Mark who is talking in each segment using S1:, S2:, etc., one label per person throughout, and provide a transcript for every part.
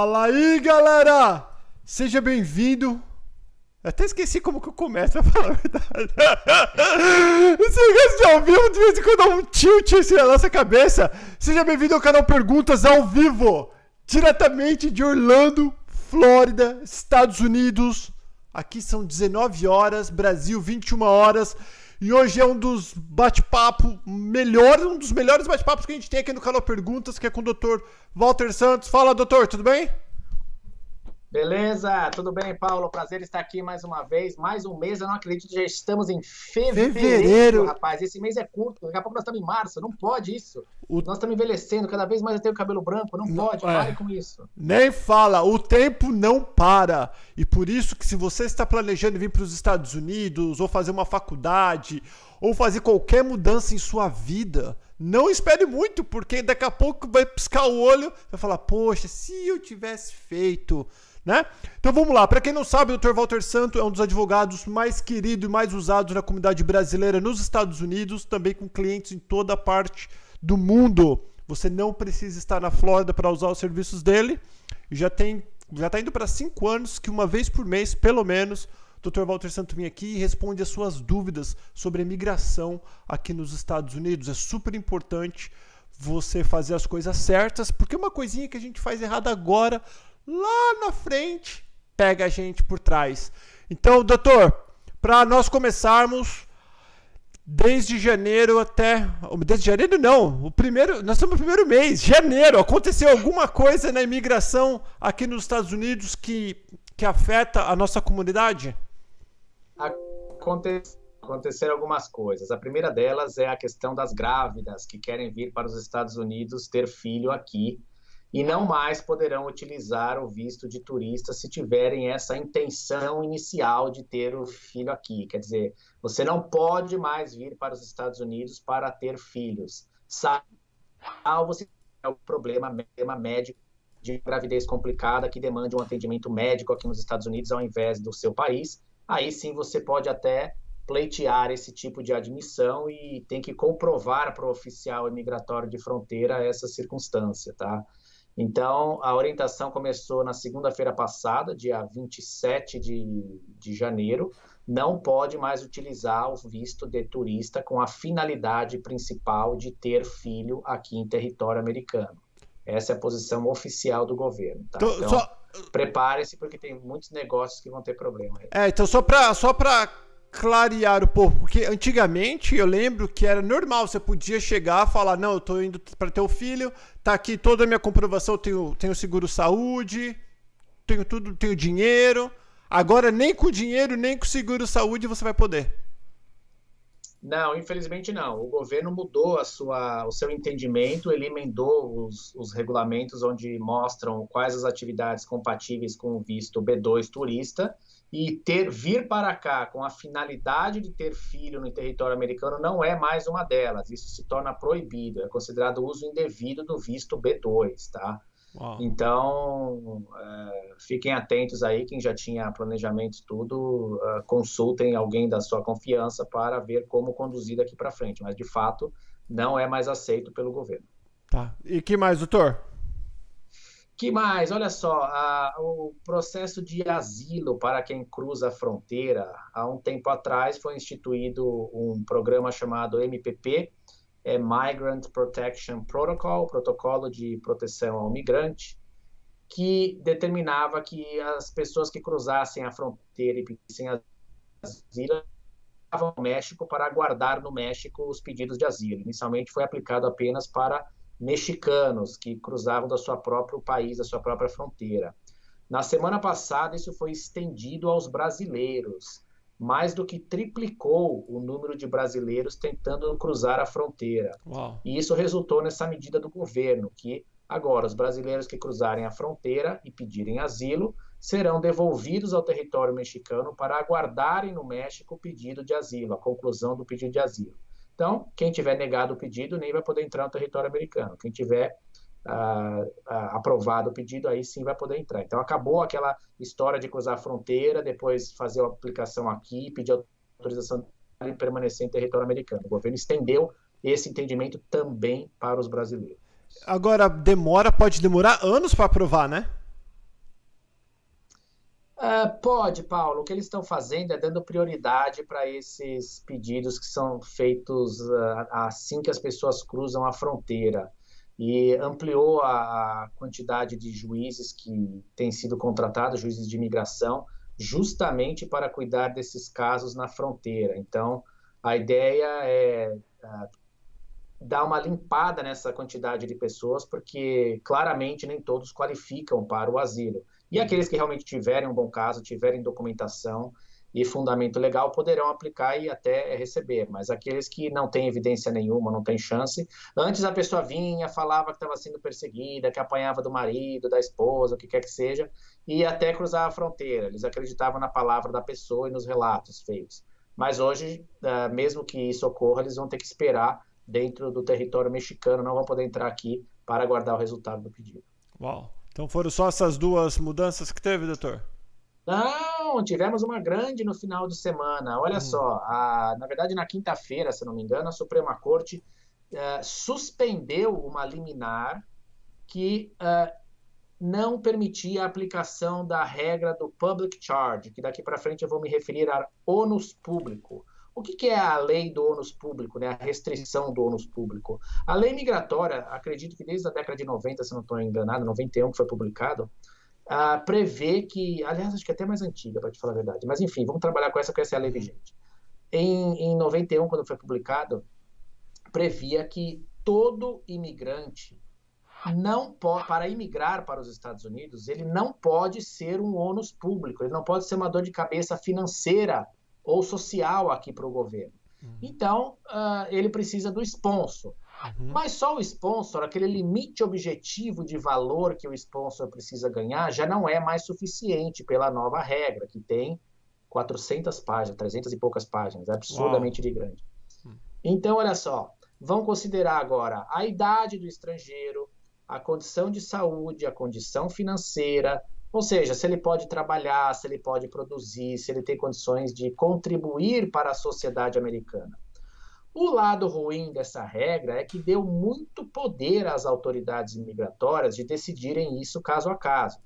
S1: Fala aí, galera! Seja bem-vindo. Até esqueci como que eu começo a falar a verdade. De ao vivo de vez em quando dá um tilt assim na nossa cabeça. Seja bem-vindo ao canal Perguntas ao vivo, diretamente de Orlando, Flórida, Estados Unidos. Aqui são 19 horas, Brasil 21 horas. E hoje é um dos bate-papo melhores, um dos melhores bate-papos que a gente tem aqui no canal Perguntas, que é com o Dr. Walter Santos. Fala, doutor, tudo bem?
S2: Beleza, tudo bem, Paulo? Prazer estar aqui mais uma vez, mais um mês. Eu não acredito já estamos em fevereiro,
S1: Fevereiro.
S2: rapaz. Esse mês é curto, daqui a pouco nós estamos em março. Não pode isso.
S1: O-
S2: Nós estamos envelhecendo, cada vez mais eu tenho cabelo branco. Não,
S1: Não,
S2: pode,
S1: é.
S2: pare com isso.
S1: Nem fala, o tempo não para. E por isso que se você está planejando vir para os Estados Unidos, ou fazer uma faculdade, ou fazer qualquer mudança em sua vida, não espere muito, porque daqui a pouco vai piscar o olho, vai falar, poxa, se eu tivesse feito, né? Então vamos lá, para quem não sabe, o Dr. Walter Santo é um dos advogados mais queridos e mais usados na comunidade brasileira nos Estados Unidos, também com clientes em toda parte do mundo. Você não precisa estar na Flórida para usar os serviços dele. Já tem, já está indo para cinco anos que uma vez por mês, pelo menos, o Dr. Walter Santo vem aqui e responde as suas dúvidas sobre a imigração aqui nos Estados Unidos. É super importante você fazer as coisas certas, porque uma coisinha que a gente faz errada agora, lá na frente, pega a gente por trás. Então, doutor, para nós começarmos, desde janeiro até. Desde janeiro não, o primeiro. Nós estamos no primeiro mês, janeiro. Aconteceu alguma coisa na imigração aqui nos Estados Unidos que, que afeta a nossa comunidade?
S2: Aconte- Aconteceram algumas coisas. A primeira delas é a questão das grávidas que querem vir para os Estados Unidos ter filho aqui e não mais poderão utilizar o visto de turista se tiverem essa intenção inicial de ter o filho aqui. Quer dizer, você não pode mais vir para os Estados Unidos para ter filhos, salvo se tiver um problema, problema médico de gravidez complicada que demande um atendimento médico aqui nos Estados Unidos ao invés do seu país. Aí sim você pode até pleitear esse tipo de admissão e tem que comprovar para o oficial imigratório de fronteira essa circunstância, tá? Então, a orientação começou na segunda-feira passada, dia 27 de, de janeiro. Não pode mais utilizar o visto de turista com a finalidade principal de ter filho aqui em território americano. Essa é a posição oficial do governo. Tá?
S1: Então, só,
S2: prepare-se porque tem muitos negócios que vão ter problema. aí.
S1: é, então só para só pra clarear o povo, porque antigamente eu lembro que era normal, você podia chegar e falar, não, eu tô indo para ter o filho, tá aqui toda a minha comprovação, tenho, tenho seguro saúde, tenho tudo, tenho dinheiro. Agora nem com dinheiro, nem com seguro saúde você vai poder.
S2: Não, infelizmente não. O governo mudou a sua, o seu entendimento, ele emendou os, os regulamentos onde mostram quais as atividades compatíveis com o visto B2 turista e ter vir para cá com a finalidade de ter filho no território americano não é mais uma delas. Isso se torna proibido, é considerado uso indevido do visto B2, tá?
S1: Uau.
S2: Então, é, fiquem atentos aí, quem já tinha planejamento e tudo, é, consultem alguém da sua confiança para ver como conduzir daqui para frente. Mas, de fato, não é mais aceito pelo governo.
S1: Tá. E que mais, doutor?
S2: Que mais? Olha só, a- o processo de asilo para quem cruza a fronteira, há um tempo atrás foi instituído um programa chamado MPP, é Migrant Protection Protocol, Protocolo de Proteção ao Migrante, que determinava que as pessoas que cruzassem a fronteira e pedissem asilo ao México para aguardar no México os pedidos de asilo. Inicialmente foi aplicado apenas para mexicanos que cruzavam do seu próprio país, da sua própria fronteira. Na semana passada, isso foi estendido aos brasileiros. Mais do que triplicou o número de brasileiros tentando cruzar a fronteira.
S1: Uau.
S2: E isso resultou nessa medida do governo, que agora os brasileiros que cruzarem a fronteira e pedirem asilo serão devolvidos ao território mexicano para aguardarem no México o pedido de asilo, a conclusão do pedido de asilo. Então, quem tiver negado o pedido nem vai poder entrar no território americano. Quem tiver ah, ah, aprovado o pedido, aí sim vai poder entrar. Então, acabou aquela história de cruzar a fronteira, depois fazer a aplicação aqui, pedir autorização e permanecer em território americano. O governo estendeu esse entendimento também para os brasileiros.
S1: Agora, demora, pode demorar anos para aprovar, né?
S2: Uh, pode, Paulo. O que eles estão fazendo é dando prioridade para esses pedidos que são feitos uh, assim que as pessoas cruzam a fronteira. E ampliou a, quantidade de juízes que têm sido contratados, juízes de imigração, justamente para cuidar desses casos na fronteira. Então, a ideia é uh, dar uma limpada nessa quantidade de pessoas, porque claramente nem todos qualificam para o asilo. E aqueles que realmente tiverem um bom caso, tiverem documentação e fundamento legal, poderão aplicar e até receber. Mas aqueles que não têm evidência nenhuma, não têm chance, antes a pessoa vinha, falava que estava sendo perseguida, que apanhava do marido, da esposa, o que quer que seja, e até cruzar a fronteira. Eles acreditavam na palavra da pessoa e nos relatos feitos. Mas hoje, eh, mesmo que isso ocorra, eles vão ter que esperar dentro do território mexicano, não vão poder entrar aqui para aguardar o resultado do pedido.
S1: Uau! Então foram só essas duas mudanças que teve, doutor?
S2: Não, tivemos uma grande no final de semana. Olha hum. só, a, na verdade, na quinta-feira, se não me engano, a Suprema Corte uh, suspendeu uma liminar que uh, não permitia a aplicação da regra do public charge, que daqui para frente eu vou me referir a ônus público. O que, que, é a lei do ônus público, né? a restrição do ônus público? A lei migratória, acredito que desde a década de 90, se não estou enganado, 91 que foi publicado, uh, prevê que, aliás, acho que é até mais antiga, para te falar a verdade, mas enfim, vamos trabalhar com essa, porque essa é a lei vigente. Em, em 91, quando foi publicado, previa que todo imigrante não pode, para imigrar para os Estados Unidos, ele não pode ser um ônus público, ele não pode ser uma dor de cabeça financeira ou social aqui para o governo. Uhum. Então, uh, ele precisa do sponsor. Uhum. Mas só o sponsor, aquele limite objetivo de valor que o sponsor precisa ganhar, já não é mais suficiente pela nova regra, que tem 400 páginas, 300 e poucas páginas, é absurdamente de grande. Uhum. Então, olha só, vão considerar agora a idade do estrangeiro, a condição de saúde, a condição financeira, ou seja, se ele pode trabalhar, se ele pode produzir, se ele tem condições de contribuir para a sociedade americana. O lado ruim dessa regra é que deu muito poder às autoridades migratórias de decidirem isso caso a caso.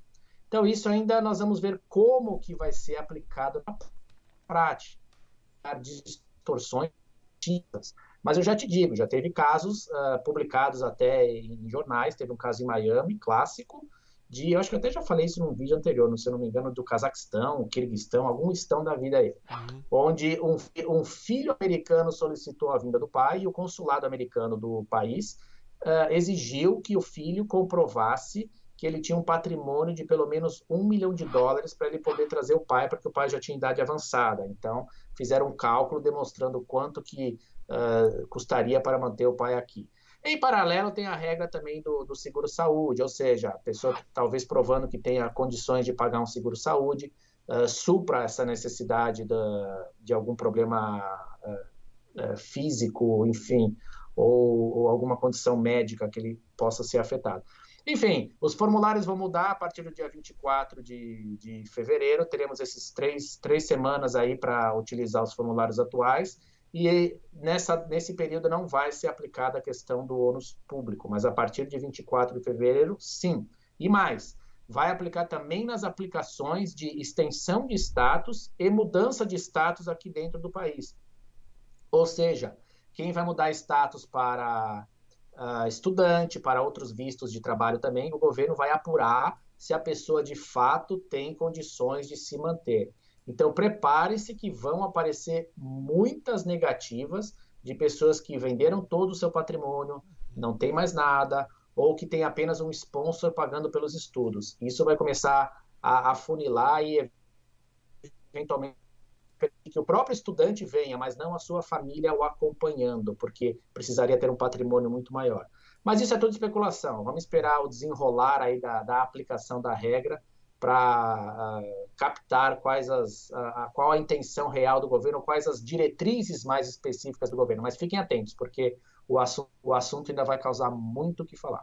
S2: Então, isso ainda nós vamos ver como que vai ser aplicado na prática. Distorções. Mas eu já te digo, já teve casos uh, publicados até em jornais, teve um caso em Miami, clássico, de, eu acho que eu até já falei isso num vídeo anterior, se eu não me engano, do Cazaquistão, Kirguistão, algum estão da vida aí, uhum. onde um, um, filho americano solicitou a vinda do pai e o consulado americano do país uh, exigiu que o filho comprovasse que ele tinha um patrimônio de pelo menos um milhão de dólares para ele poder trazer o pai, porque o pai já tinha idade avançada. Então, fizeram um cálculo demonstrando quanto que uh, custaria para manter o pai aqui. Em paralelo, tem a regra também do, do seguro-saúde, ou seja, a pessoa talvez provando que tenha condições de pagar um seguro-saúde, uh, supra essa necessidade de, de algum problema uh, uh, físico, enfim, ou, ou, alguma condição médica que ele possa ser afetado. Enfim, os formulários vão mudar a partir do dia 24 de, de fevereiro. Teremos esses três, três semanas aí para utilizar os formulários atuais e nessa, nesse período não vai ser aplicada a questão do ônus público, mas a partir de 24 de fevereiro, sim. E mais, vai aplicar também nas aplicações de extensão de status e mudança de status aqui dentro do país. Ou seja, quem vai mudar status para uh, estudante, para outros vistos de trabalho também, o governo vai apurar se a pessoa de fato tem condições de se manter. Então, prepare-se que vão aparecer muitas negativas de pessoas que venderam todo o seu patrimônio, não tem mais nada, ou que tem apenas um sponsor pagando pelos estudos. Isso vai começar a afunilar e, eventualmente, que o próprio estudante venha, mas não a sua família o acompanhando, porque precisaria ter um patrimônio muito maior. Mas isso é tudo especulação. Vamos esperar o desenrolar aí da, da aplicação da regra para uh, captar quais as, uh, qual a intenção real do governo, quais as diretrizes mais específicas do governo. Mas fiquem atentos, porque o, assu o assunto ainda vai causar muito o que falar.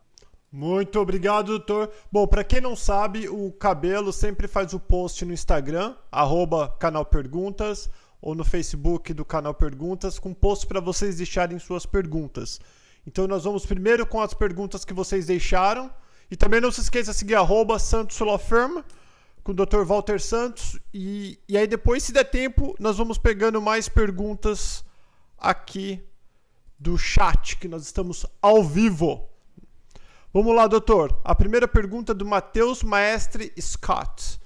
S1: Muito obrigado, doutor. Bom, para quem não sabe, o Cabelo sempre faz o post no Instagram, arroba canal Perguntas, ou no Facebook do canal Perguntas, com post para vocês deixarem suas perguntas. Então nós vamos primeiro com as perguntas que vocês deixaram. E também não se esqueça de seguir arroba Santos Firm, com o Dr. Walter Santos. E, e aí depois, se der tempo, nós vamos pegando mais perguntas aqui do chat, que nós estamos ao vivo. Vamos lá, doutor. A primeira pergunta é do Matheus Maestre Scott.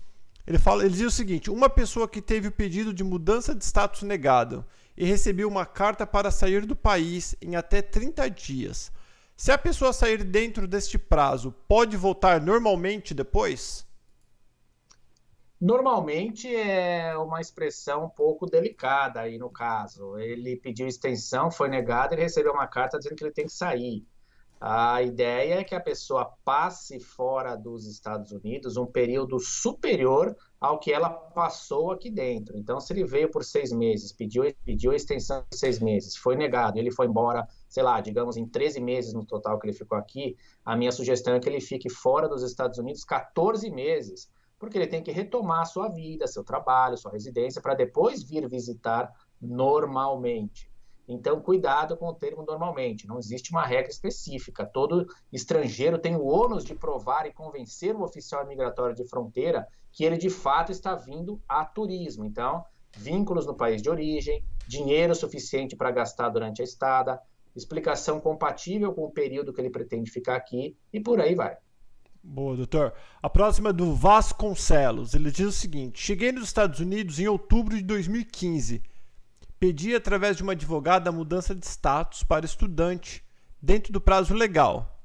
S1: Ele, fala, ele diz o seguinte: uma pessoa que teve o pedido de mudança de status negado e recebeu uma carta para sair do país em até 30 dias. Se a pessoa sair dentro deste prazo, pode voltar normalmente depois?
S2: Normalmente é uma expressão um pouco delicada aí no caso. Ele pediu extensão, foi negado, ele recebeu uma carta dizendo que ele tem que sair. A ideia é que a pessoa passe fora dos Estados Unidos um período superior ao que ela passou aqui dentro. Então, se ele veio por seis meses, pediu, pediu extensão de seis meses, foi negado, ele foi embora, sei lá, digamos, em 13 meses no total que ele ficou aqui, a minha sugestão é que ele fique fora dos Estados Unidos 14 meses, porque ele tem que retomar a sua vida, seu trabalho, sua residência, para depois vir visitar normalmente. Então, cuidado com o termo normalmente. Não existe uma regra específica. Todo estrangeiro tem o ônus de provar e convencer o oficial imigratório de fronteira que ele de fato está vindo a turismo. Então, vínculos no país de origem, dinheiro suficiente para gastar durante a estada, explicação compatível com o período que ele pretende ficar aqui e por aí vai.
S1: Boa, doutor. A próxima é do Vasconcelos. Ele diz o seguinte: Cheguei nos Estados Unidos em outubro de 2015 pedi através de uma advogada a mudança de status para estudante dentro do prazo legal.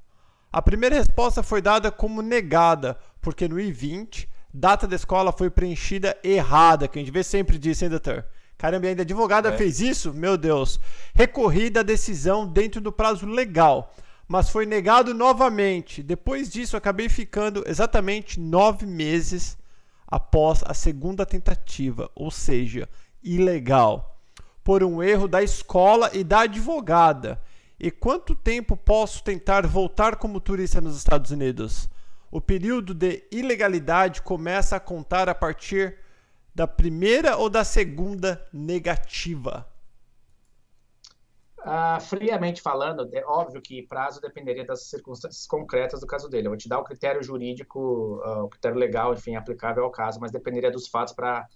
S1: A primeira resposta foi dada como negada, porque no I-20, data da escola foi preenchida errada, que a gente vê sempre disso, hein, doutor? Caramba, ainda a advogada é. fez isso? Meu Deus. Recorri da decisão dentro do prazo legal, mas foi negado novamente. Depois disso, acabei ficando exatamente nove meses após a segunda tentativa, ou seja, ilegal por um erro da escola e da advogada? E quanto tempo posso tentar voltar como turista nos Estados Unidos? O período de ilegalidade começa a contar a partir da primeira ou da segunda negativa?
S2: Ah, friamente falando, é óbvio que prazo dependeria das circunstâncias concretas do caso dele. Eu vou te dar o critério jurídico, uh, o critério legal, enfim, aplicável ao caso, mas dependeria dos fatos para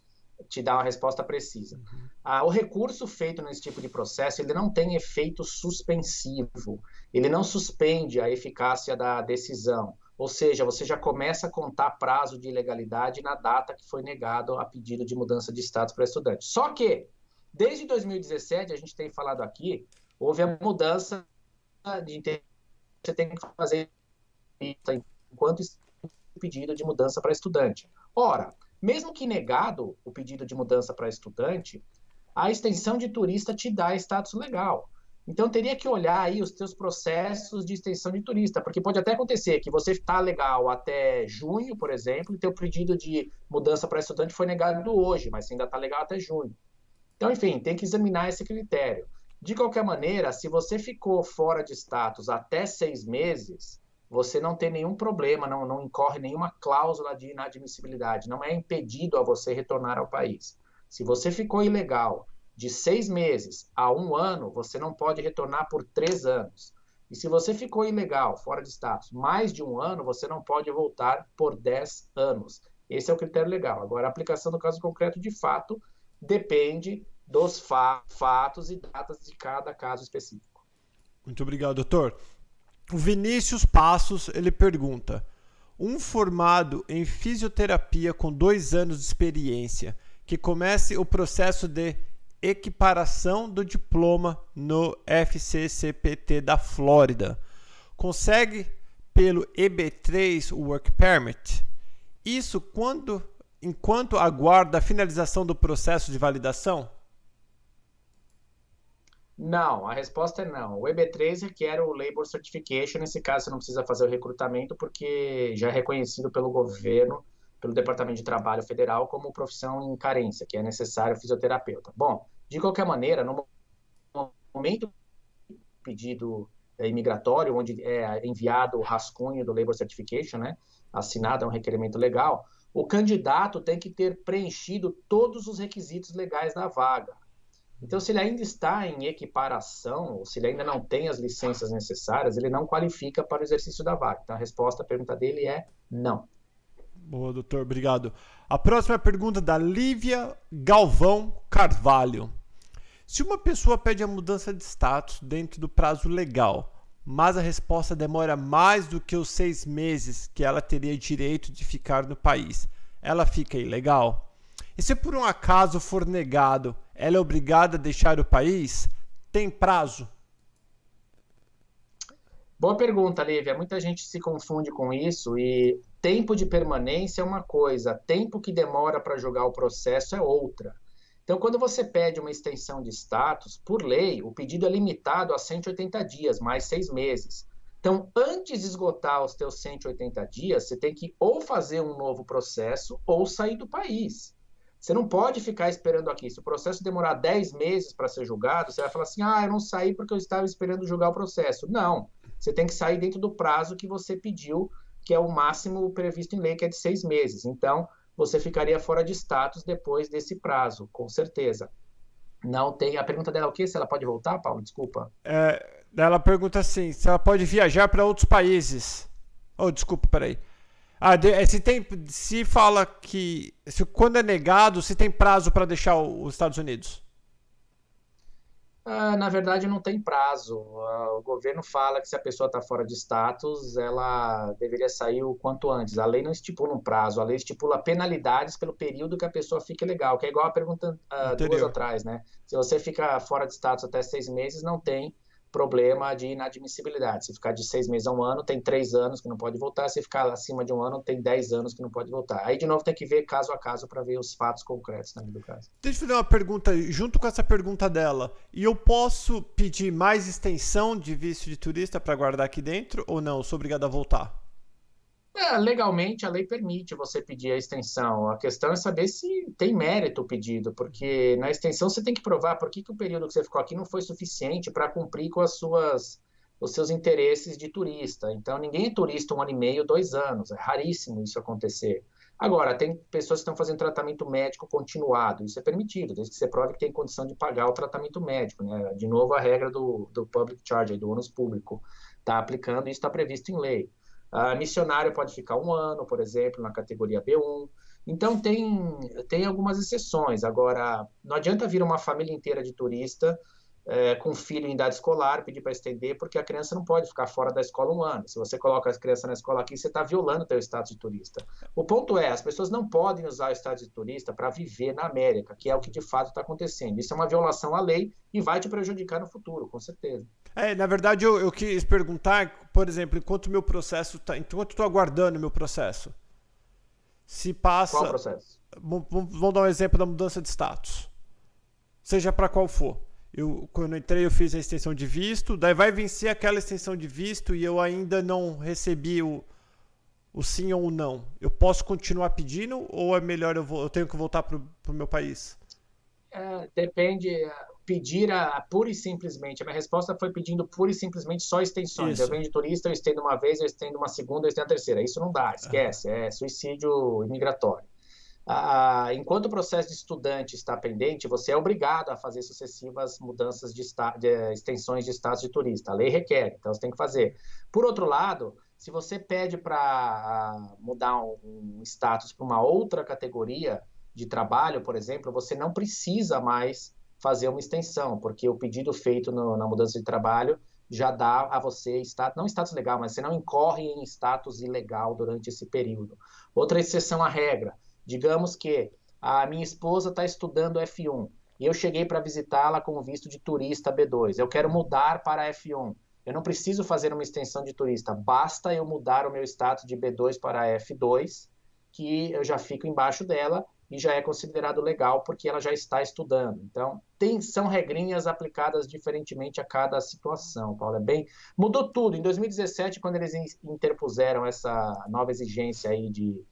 S2: te dar uma resposta precisa. Uhum. Ah, o recurso feito nesse tipo de processo ele não tem efeito suspensivo, ele não suspende a eficácia da decisão. Ou seja, você já começa a contar prazo de ilegalidade na data que foi negado a pedido de mudança de status para estudante. Só que, desde 2017, a gente tem falado aqui, houve a mudança de você tem que fazer enquanto pedido de mudança para estudante. Ora, mesmo que negado o pedido de mudança para estudante, a extensão de turista te dá status legal. Então teria que olhar aí os teus processos de extensão de turista, porque pode até acontecer que você está legal até junho, por exemplo, e teu pedido de mudança para estudante foi negado hoje, mas ainda está legal até junho. Então, enfim, tem que examinar esse critério. De qualquer maneira, se você ficou fora de status até seis meses, você não tem nenhum problema, não, não incorre nenhuma cláusula de inadmissibilidade, não é impedido a você retornar ao país. Se você ficou ilegal de seis meses a um ano, você não pode retornar por três anos. E se você ficou ilegal, fora de status, mais de um ano, você não pode voltar por dez anos. Esse é o critério legal. Agora, a aplicação do caso concreto, de fato, depende dos fa fatos e datas de cada caso específico.
S1: Muito obrigado, doutor. O Vinícius Passos ele pergunta: um formado em fisioterapia com dois anos de experiência que comece o processo de equiparação do diploma no FCCPT da Flórida consegue pelo EB3 Work Permit? Isso quando enquanto aguarda a finalização do processo de validação?
S2: Não, a resposta é não. O EB3 requer o Labor Certification. Nesse caso, você não precisa fazer o recrutamento, porque já é reconhecido pelo governo, pelo Departamento de Trabalho Federal, como profissão em carência, que é necessário fisioterapeuta. Bom, de qualquer maneira, no momento do pedido é, imigratório, onde é enviado o rascunho do Labor Certification, né, assinado é um requerimento legal, o candidato tem que ter preenchido todos os requisitos legais da vaga Então, se ele ainda está em equiparação, ou se ele ainda não tem as licenças necessárias, ele não qualifica para o exercício da vaga. Então, a resposta à pergunta dele é não.
S1: Boa, doutor, obrigado. A próxima pergunta da Lívia Galvão Carvalho. Se uma pessoa pede a mudança de status dentro do prazo legal, mas a resposta demora mais do que os seis meses que ela teria direito de ficar no país, ela fica ilegal? E se por um acaso for negado, ela é obrigada a deixar o país? Tem prazo?
S2: Boa pergunta, Lívia. Muita gente se confunde com isso e tempo de permanência é uma coisa, tempo que demora para jogar o processo é outra. Então, quando você pede uma extensão de status, por lei, o pedido é limitado a 180 dias, mais seis meses. Então, antes de esgotar os teus 180 dias, você tem que ou fazer um novo processo ou sair do país. Você não pode ficar esperando aqui. Se o processo demorar 10 meses para ser julgado, você vai falar assim: ah, eu não saí porque eu estava esperando julgar o processo. Não. Você tem que sair dentro do prazo que você pediu, que é o máximo previsto em lei, que é de seis meses. Então, você ficaria fora de status depois desse prazo, com certeza. Não tem. A pergunta dela é o quê? Se ela pode voltar, Paulo? Desculpa.
S1: É, ela pergunta assim: se ela pode viajar para outros países. Oh, desculpa, peraí. Ah, de, se tem, se fala que se, quando é negado, se tem prazo para deixar os Estados Unidos?
S2: Ah, na verdade, não tem prazo. Ah, o governo fala que se a pessoa está fora de status, ela deveria sair o quanto antes. A lei não estipula um prazo, a lei estipula penalidades pelo período que a pessoa fique legal, que é igual a pergunta uh, duas atrás, né? Se você fica fora de status até seis meses, não tem problema de inadmissibilidade. Se ficar de seis meses a um ano, tem três anos que não pode voltar. Se ficar acima de um ano, tem dez anos que não pode voltar. Aí, de novo, tem que ver caso a caso para ver os fatos concretos na do caso.
S1: Deixa eu fazer uma pergunta junto com essa pergunta dela. E eu posso pedir mais extensão de visto de turista para guardar aqui dentro ou não? Eu sou obrigado a voltar?
S2: É, legalmente a lei permite você pedir a extensão. A questão é saber se tem mérito o pedido, porque na extensão você tem que provar por que, que o período que você ficou aqui não foi suficiente para cumprir com as suas, os seus interesses de turista. Então ninguém é turista um ano e meio, dois anos. É raríssimo isso acontecer. Agora, tem pessoas que estão fazendo tratamento médico continuado, isso é permitido, desde que você prove que tem condição de pagar o tratamento médico. Né? De novo, a regra do, do public charge, do ônus público, está aplicando e isso está previsto em lei. Uh, missionário pode ficar um ano, por exemplo, na categoria B1. Então, tem, tem algumas exceções. Agora, não adianta vir uma família inteira de turista é, com filho em idade escolar, pedir para estender, porque a criança não pode ficar fora da escola um ano. Se você coloca as crianças na escola aqui, você está violando o seu status de turista. O ponto é, as pessoas não podem usar o status de turista para viver na América, que é o que de fato está acontecendo. Isso é uma violação à lei e vai te prejudicar no futuro, com certeza.
S1: É, na verdade, eu, eu quis perguntar, por exemplo, enquanto meu processo está. Enquanto estou aguardando o meu processo. Se passa.
S2: Qual processo?
S1: Vamos dar um exemplo da mudança de status. Seja para qual for. Eu, quando eu entrei, eu fiz a extensão de visto, daí vai vencer aquela extensão de visto e eu ainda não recebi o, o sim ou o não. Eu posso continuar pedindo ou é melhor eu, vou, eu tenho que voltar para o meu país?
S2: É, depende pedir a, a, pura e simplesmente. A minha resposta foi pedindo pura e simplesmente só extensões. Isso. Eu venho de turista, eu estendo uma vez, eu estendo uma segunda, eu estendo a terceira. Isso não dá, esquece. É suicídio imigratório. Enquanto o processo de estudante está pendente, você é obrigado a fazer sucessivas mudanças de, de extensões de status de turista. A lei requer, então você tem que fazer. Por outro lado, se você pede para mudar um, um status para uma outra categoria de trabalho, por exemplo, você não precisa mais fazer uma extensão, porque o pedido feito no, na mudança de trabalho já dá a você status, não status legal, mas você não incorre em status ilegal durante esse período. Outra exceção à regra, digamos que a minha esposa está estudando F1 e eu cheguei para visitá-la com visto de turista B2. Eu quero mudar para F1. Eu não preciso fazer uma extensão de turista, basta eu mudar o meu status de B2 para F2, que eu já fico embaixo dela e já é considerado legal porque ela já está estudando. Então, tem, são regrinhas aplicadas diferentemente a cada situação, Paulo. É bem, mudou tudo. Em 2017, quando eles interpuseram essa nova exigência aí de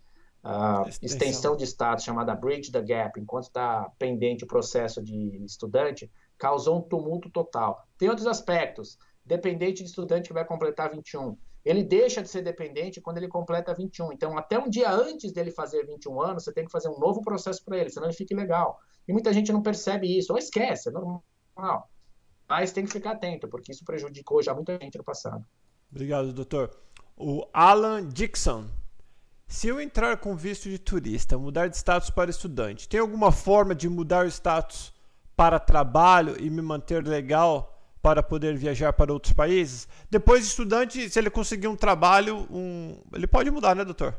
S2: uh, extensão de status chamada Bridge the Gap, enquanto está pendente o processo de estudante, causou um tumulto total. Tem outros aspectos. Dependente de estudante que vai completar 21. ele deixa de ser dependente quando ele completa 21. Então, até um dia antes dele fazer 21 anos, você tem que fazer um novo processo para ele, senão ele fica ilegal. E muita gente não percebe isso, ou esquece, é normal. Mas tem que ficar atento, porque isso prejudicou já muita gente no passado.
S1: Obrigado, doutor. O Alan Dixon. Se eu entrar com visto de turista, mudar de status para estudante, tem alguma forma de mudar o status para trabalho e me manter legal para poder viajar para outros países. Depois de estudante, se ele conseguir um trabalho, um... ele pode mudar, né, doutor?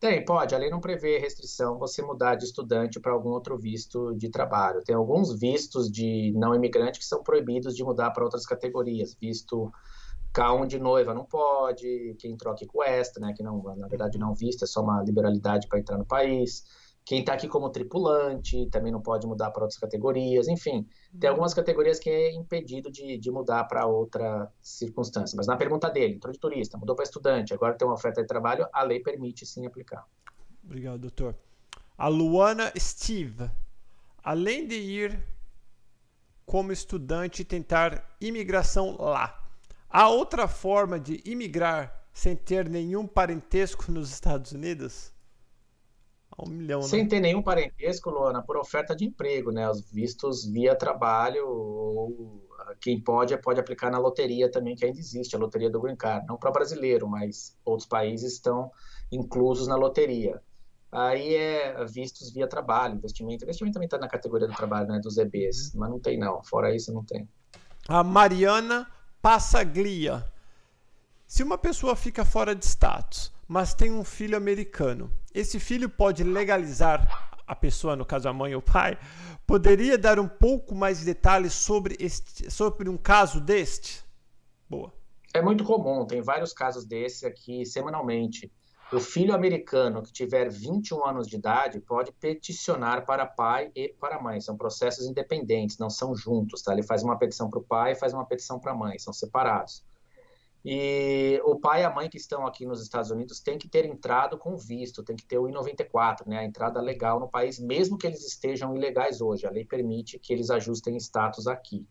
S2: Tem, pode. A lei não prevê restrição você mudar de estudante para algum outro visto de trabalho. Tem alguns vistos de não imigrante que são proibidos de mudar para outras categorias. Visto K1 de noiva não pode, quem troca com extra, né, que não, na verdade não visto, é só uma liberalidade para entrar no país quem está aqui como tripulante também não pode mudar para outras categorias, enfim, tem uhum. algumas categorias que é impedido de, de mudar para outra circunstância. Mas na pergunta dele, entrou de turista, mudou para estudante, agora tem uma oferta de trabalho, a lei permite sim aplicar.
S1: Obrigado, doutor. A Luana Steve, além de ir como estudante tentar imigração lá, há outra forma de imigrar sem ter nenhum parentesco nos Estados Unidos?
S2: Um milhão, né? Sem ter nenhum parentesco, Luana, por oferta de emprego, né? Os vistos via trabalho, ou quem pode, pode aplicar na loteria também, que ainda existe, a loteria do Green Card. Não para brasileiro, mas outros países estão inclusos na loteria. Aí é vistos via trabalho, investimento. Investimento também está na categoria do trabalho, né? Dos EBs, uhum. mas não tem não. Fora isso, não tem.
S1: A Mariana Passaglia. Se uma pessoa fica fora de status, mas tem um filho americano, esse filho pode legalizar a pessoa, no caso a mãe ou o pai? Poderia dar um pouco mais de detalhes sobre, este, sobre um caso deste? Boa.
S2: É muito comum, tem vários casos desses aqui semanalmente. O filho americano que tiver 21 anos de idade pode peticionar para pai e para mãe. São processos independentes, não são juntos, tá? Ele faz uma petição para o pai e faz uma petição para a mãe, são separados. E o pai e a mãe que estão aqui nos Estados Unidos têm que ter entrado com visto, tem que ter o I-94, né, a entrada legal no país, mesmo que eles estejam ilegais hoje. A lei permite que eles ajustem status aqui.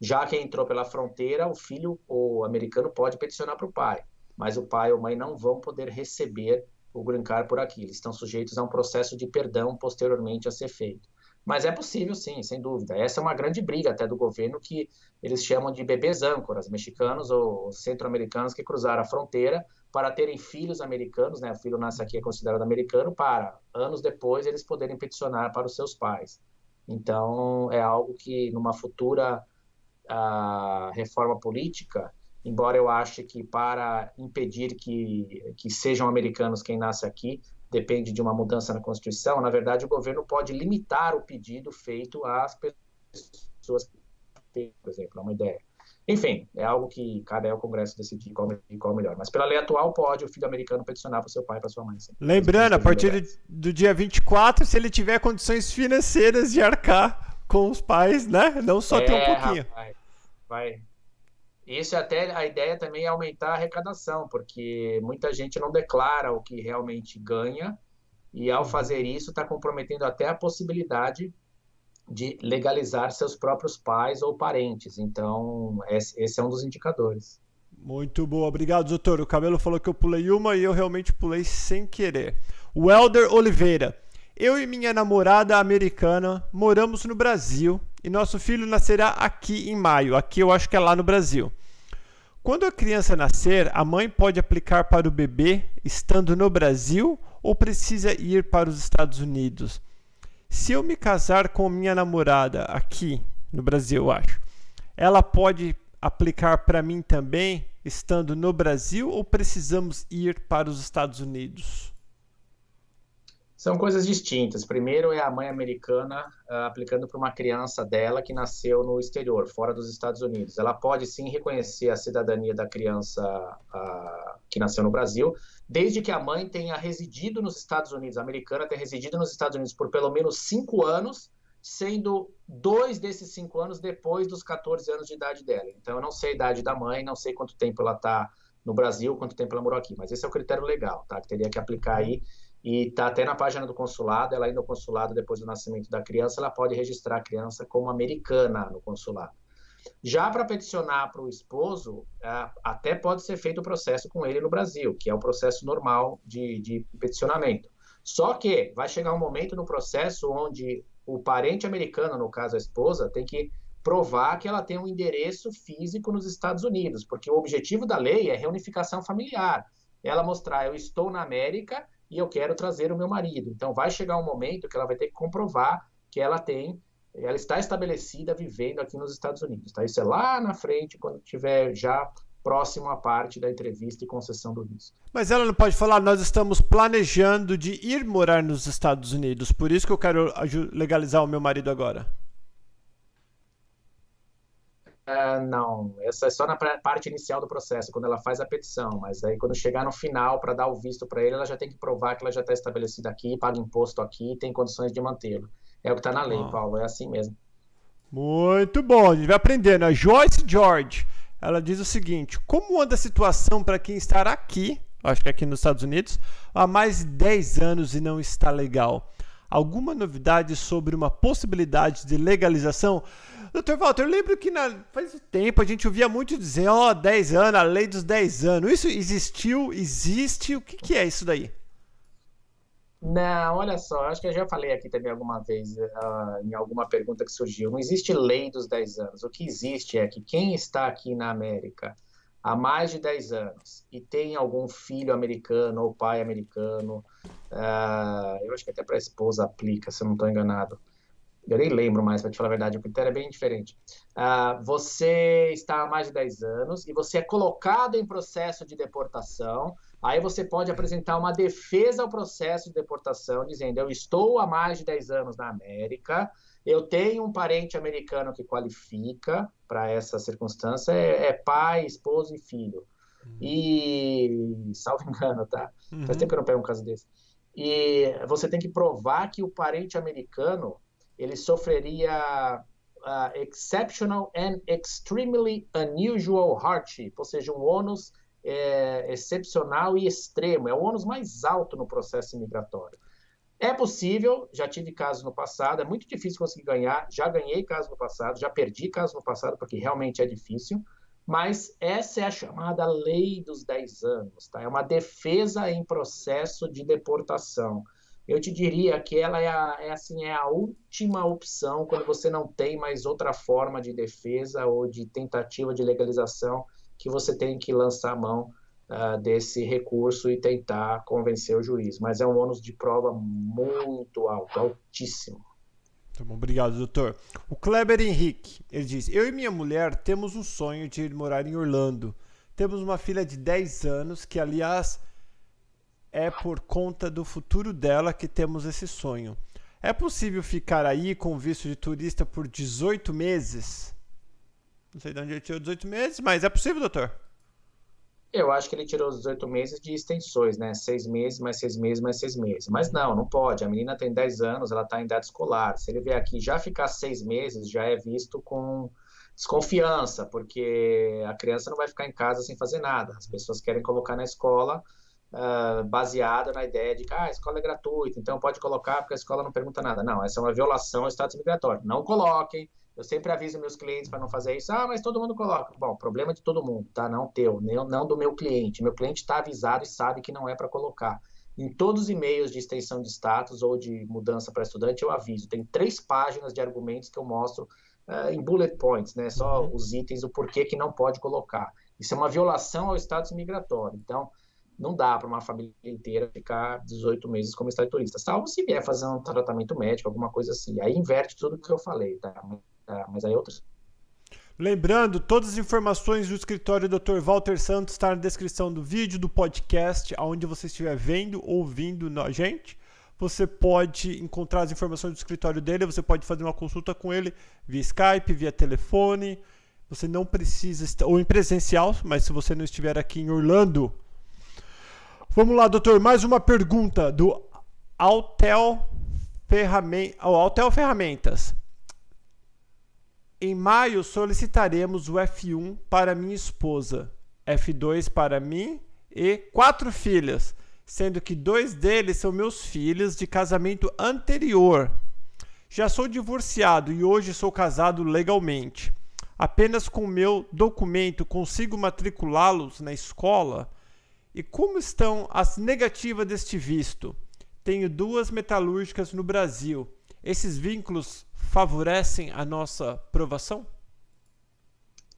S2: Já quem entrou pela fronteira, o filho ou americano pode peticionar para o pai, mas o pai ou mãe não vão poder receber o green card por aqui. Eles estão sujeitos a um processo de perdão posteriormente a ser feito. Mas é possível, sim, sem dúvida. Essa é uma grande briga até do governo que eles chamam de bebês âncoras, mexicanos ou centro-americanos que cruzaram a fronteira para terem filhos americanos, né? O filho nasce aqui é considerado americano, para anos depois eles poderem peticionar para os seus pais. Então é algo que numa futura uh, reforma política, embora eu ache que para impedir que, que sejam americanos quem nasce aqui, depende de uma mudança na Constituição, na verdade, o governo pode limitar o pedido feito às pessoas, por exemplo, é uma ideia. Enfim, é algo que cabe ao Congresso decidir qual, qual é melhor. Mas pela lei atual, pode o filho americano peticionar para o seu pai e para sua mãe. Sim.
S1: Lembrando, a partir do dia 24, se ele tiver condições financeiras de arcar com os pais, né? Não só é, ter um pouquinho.
S2: Rapaz, vai, isso é até a ideia também é aumentar a arrecadação, porque muita gente não declara o que realmente ganha e ao uhum. fazer isso está comprometendo até a possibilidade de legalizar seus próprios pais ou parentes. Então, esse é um dos indicadores.
S1: Muito bom, obrigado, doutor. O Cabelo falou que eu pulei uma e eu realmente pulei sem querer. O Elder Oliveira. Eu e minha namorada americana moramos no Brasil e nosso filho nascerá aqui em maio. Aqui eu acho que é lá no Brasil. Quando a criança nascer, a mãe pode aplicar para o bebê estando no Brasil ou precisa ir para os Estados Unidos? Se eu me casar com minha namorada aqui no Brasil, eu acho, ela pode aplicar para mim também estando no Brasil ou precisamos ir para os Estados Unidos?
S2: São coisas distintas. Primeiro é a mãe americana uh, aplicando para uma criança dela que nasceu no exterior, fora dos Estados Unidos. Ela pode sim reconhecer a cidadania da criança uh, que nasceu no Brasil, desde que a mãe tenha residido nos Estados Unidos, a americana tenha residido nos Estados Unidos por pelo menos cinco anos, sendo dois desses cinco anos depois dos 14 anos de idade dela. Então eu não sei a idade da mãe, não sei quanto tempo ela está no Brasil, quanto tempo ela morou aqui, mas esse é o critério legal, tá? Que teria que aplicar aí e está até na página do consulado, ela indo ao consulado depois do nascimento da criança, ela pode registrar a criança como americana no consulado. Já para peticionar para o esposo, até pode ser feito o processo com ele no Brasil, que é o processo normal de, de peticionamento. Só que vai chegar um momento no processo onde o parente americano, no caso a esposa, tem que provar que ela tem um endereço físico nos Estados Unidos, porque o objetivo da lei é reunificação familiar. Ela mostrar, eu estou na América e eu quero trazer o meu marido. Então vai chegar um momento que ela vai ter que comprovar que ela tem, ela está estabelecida vivendo aqui nos Estados Unidos. Tá? Isso é lá na frente, quando tiver já próximo à parte da entrevista e concessão do visto.
S1: Mas ela não pode falar, nós estamos planejando de ir morar nos Estados Unidos, por isso que eu quero legalizar o meu marido agora.
S2: Uh, não, essa é só na parte inicial do processo, quando ela faz a petição. Mas aí, quando chegar no final para dar o visto para ele, ela já tem que provar que ela já está estabelecida aqui, paga imposto aqui e tem condições de mantê-lo. É o que está na lei, ah. Paulo, é assim mesmo.
S1: Muito bom, a gente vai aprendendo. A Joyce George, ela diz o seguinte: Como anda a situação para quem está aqui, acho que aqui nos Estados Unidos, há mais de 10 anos e não está legal? Alguma novidade sobre uma possibilidade de legalização? Doutor Walter, eu lembro que na, faz tempo a gente ouvia muito dizer, ó, oh, 10 anos, a lei dos 10 anos. Isso existiu, existe? O que, que é isso daí?
S2: Não, olha só, acho que eu já falei aqui também alguma vez, uh, em alguma pergunta que surgiu. Não existe lei dos 10 anos. O que existe é que quem está aqui na América há mais de 10 anos e tem algum filho americano ou pai americano, uh, eu acho que até para a esposa aplica, se eu não estou enganado eu nem lembro mais, para te falar a verdade, o critério é bem diferente. Uh, você está há mais de 10 anos e você é colocado em processo de deportação, aí você pode apresentar uma defesa ao processo de deportação, dizendo: Eu estou há mais de 10 anos na América, eu tenho um parente americano que qualifica para essa circunstância, é, é, pai, esposo e filho. Uhum. E, salvo engano, tá? Uhum. Faz tempo que eu não pego um caso desse. E você tem que provar que o parente americano ele sofreria uh, exceptional and extremely unusual hardship, ou seja, um ônus é, excepcional e extremo, é o ônus mais alto no processo migratório. É possível, já tive casos no passado, é muito difícil conseguir ganhar, já ganhei casos no passado, já perdi casos no passado, porque realmente é difícil, mas essa é a chamada lei dos 10 anos, tá? É uma defesa em processo de deportação eu te diria que ela é, a, é, assim, é a última opção quando você não tem mais outra forma de defesa ou de tentativa de legalização que você tem que lançar a mão uh, desse recurso e tentar convencer o juiz. Mas é um ônus de prova muito alto, altíssimo.
S1: Tá bom, obrigado, doutor. O Kleber Henrique, ele diz: Eu e minha mulher temos um sonho de ir morar em Orlando. Temos uma filha de 10 anos que, aliás, é por conta do futuro dela que temos esse sonho. É possível ficar aí com visto de turista por 18 meses? Não sei de onde ele tirou 18 meses, mas é possível, doutor?
S2: Eu acho que ele tirou os 18 meses de extensões, né? Seis meses, mais seis meses, mais seis meses. Mas não, não pode. A menina tem 10 anos, ela está em idade escolar. Se ele vier aqui já ficar seis meses, já é visto com desconfiança, porque a criança não vai ficar em casa sem fazer nada. As pessoas querem colocar na escola uh, baseada na ideia de que ah, a escola é gratuita, então pode colocar porque a escola não pergunta nada. Não, essa é uma violação ao status migratório. Não coloquem. Eu sempre aviso meus clientes para não fazer isso. Ah, mas todo mundo coloca. Bom, problema de todo mundo, tá? Não teu, não do meu cliente. Meu cliente está avisado e sabe que não é para colocar. Em todos os e-mails de extensão de status ou de mudança para estudante, eu aviso. Tem três páginas de argumentos que eu mostro uh, em bullet points, né? Só uhum. os itens, o porquê que não pode colocar. Isso é uma violação ao status migratório. Então, não dá para uma família inteira ficar 18 meses como estado turista, salvo se vier fazer um tratamento médico, alguma coisa assim. Aí inverte tudo que eu falei, tá? Tá mas aí outros.
S1: Lembrando, todas as informações do escritório do Dr. Walter Santos estão tá na descrição do vídeo, do podcast, aonde você estiver vendo, ouvindo a gente. Você pode encontrar as informações do escritório dele, você pode fazer uma consulta com ele via Skype, via telefone. Você não precisa estar, ou em presencial, mas se você não estiver aqui em Orlando, Vamos lá, doutor. Mais uma pergunta do Altel, Ferramen Altel Ferramentas. Em maio solicitaremos o F1 para minha esposa, F2 para mim e quatro filhas, sendo que dois deles são meus filhos de casamento anterior. Já sou divorciado e hoje sou casado legalmente. apenas com meu documento consigo matriculá-los na escola? E como estão as negativas deste visto? Tenho duas metalúrgicas no Brasil. Esses vínculos favorecem a nossa aprovação?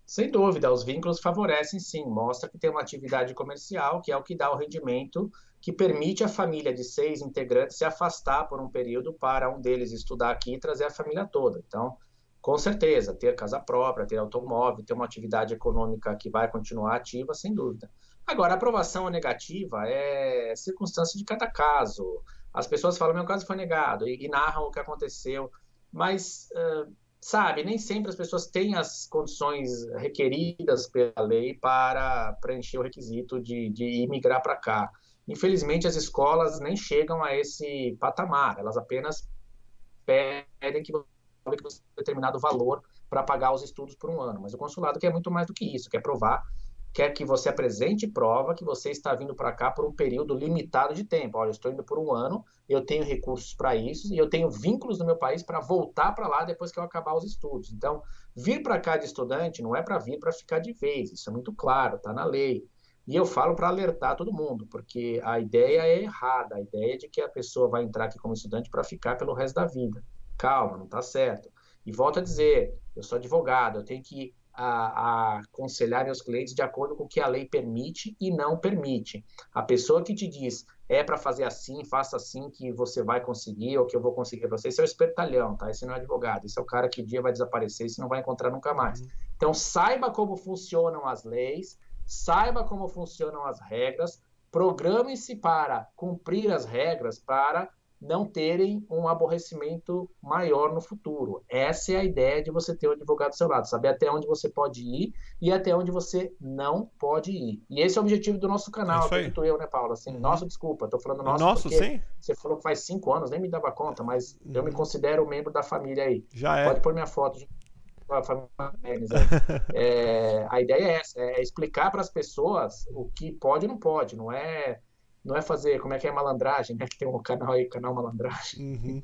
S2: Sem dúvida, os vínculos favorecem sim, mostra que tem uma atividade comercial, que é o que dá o rendimento que permite a família de seis integrantes se afastar por um período para um deles estudar aqui e trazer a família toda. Então, com certeza, ter casa própria, ter automóvel, ter uma atividade econômica que vai continuar ativa, sem dúvida. Agora, a aprovação negativa é circunstância de cada caso. As pessoas falam, meu caso foi negado, e, e narram o que aconteceu, mas uh, sabe, nem sempre as pessoas têm as condições requeridas pela lei para preencher o requisito de, de imigrar para cá. Infelizmente, as escolas nem chegam a esse patamar, elas apenas pedem que você um determinado valor para pagar os estudos por um ano. Mas o consulado quer muito mais do que isso, quer provar quer que você apresente prova que você está vindo para cá por um período limitado de tempo. Olha, eu estou indo por um ano, eu tenho recursos para isso e eu tenho vínculos no meu país para voltar para lá depois que eu acabar os estudos. Então, vir para cá de estudante não é para vir para ficar de vez, isso é muito claro, está na lei. E eu falo para alertar todo mundo, porque a ideia é errada, a ideia é de que a pessoa vai entrar aqui como estudante para ficar pelo resto da vida. Calma, não está certo. E volto a dizer, eu sou advogado, eu tenho que a, a aconselhar meus clientes de acordo com o que a lei permite e não permite. A pessoa que te diz é para fazer assim, faça assim que você vai conseguir ou que eu vou conseguir para você, esse é o espertalhão, tá? Esse não é advogado, esse é o cara que um dia vai desaparecer e você não vai encontrar nunca mais. Uhum. Então saiba como funcionam as leis, saiba como funcionam as regras, programe-se para cumprir as regras para não terem um aborrecimento maior no futuro. Essa é a ideia de você ter um advogado do seu lado, saber até onde você pode ir e até onde você não pode ir. E esse é o objetivo do nosso canal, é acredito eu, né, Paulo? Assim, uhum. Nosso, desculpa, tô falando nosso,
S1: nosso sim.
S2: você falou que faz cinco anos, nem me dava conta, mas uhum. eu me uhum. considero membro da família aí.
S1: Já é.
S2: Pode pôr minha foto de a família é, a ideia é essa, é explicar para as pessoas o que pode e não pode, não é não é fazer, como é que é malandragem, né? Que tem um canal aí, canal malandragem.
S1: Uhum.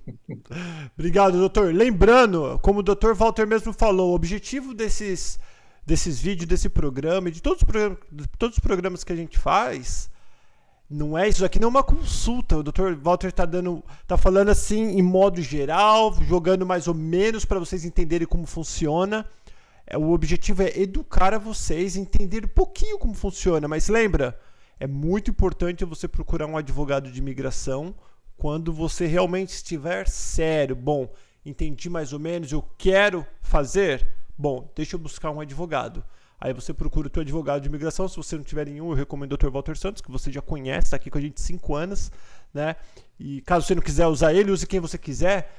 S1: Obrigado, doutor. Lembrando, como o doutor Walter mesmo falou, o objetivo desses, desses vídeos, desse programa e de todos os programas, todos os programas que a gente faz, não é isso aqui não é uma consulta. O doutor Walter está dando, tá falando assim em modo geral, jogando mais ou menos para vocês entenderem como funciona. É, o objetivo é educar a vocês, entender um pouquinho como funciona, mas lembra, é muito importante você procurar um advogado de imigração quando você realmente estiver sério. Bom, entendi mais ou menos, eu quero fazer. Bom, deixa eu buscar um advogado. Aí você procura o teu advogado de imigração. Se você não tiver nenhum, eu recomendo o Dr. Walter Santos, que você já conhece, está aqui com a gente cinco anos, né? E caso você não quiser usar ele, use quem você quiser,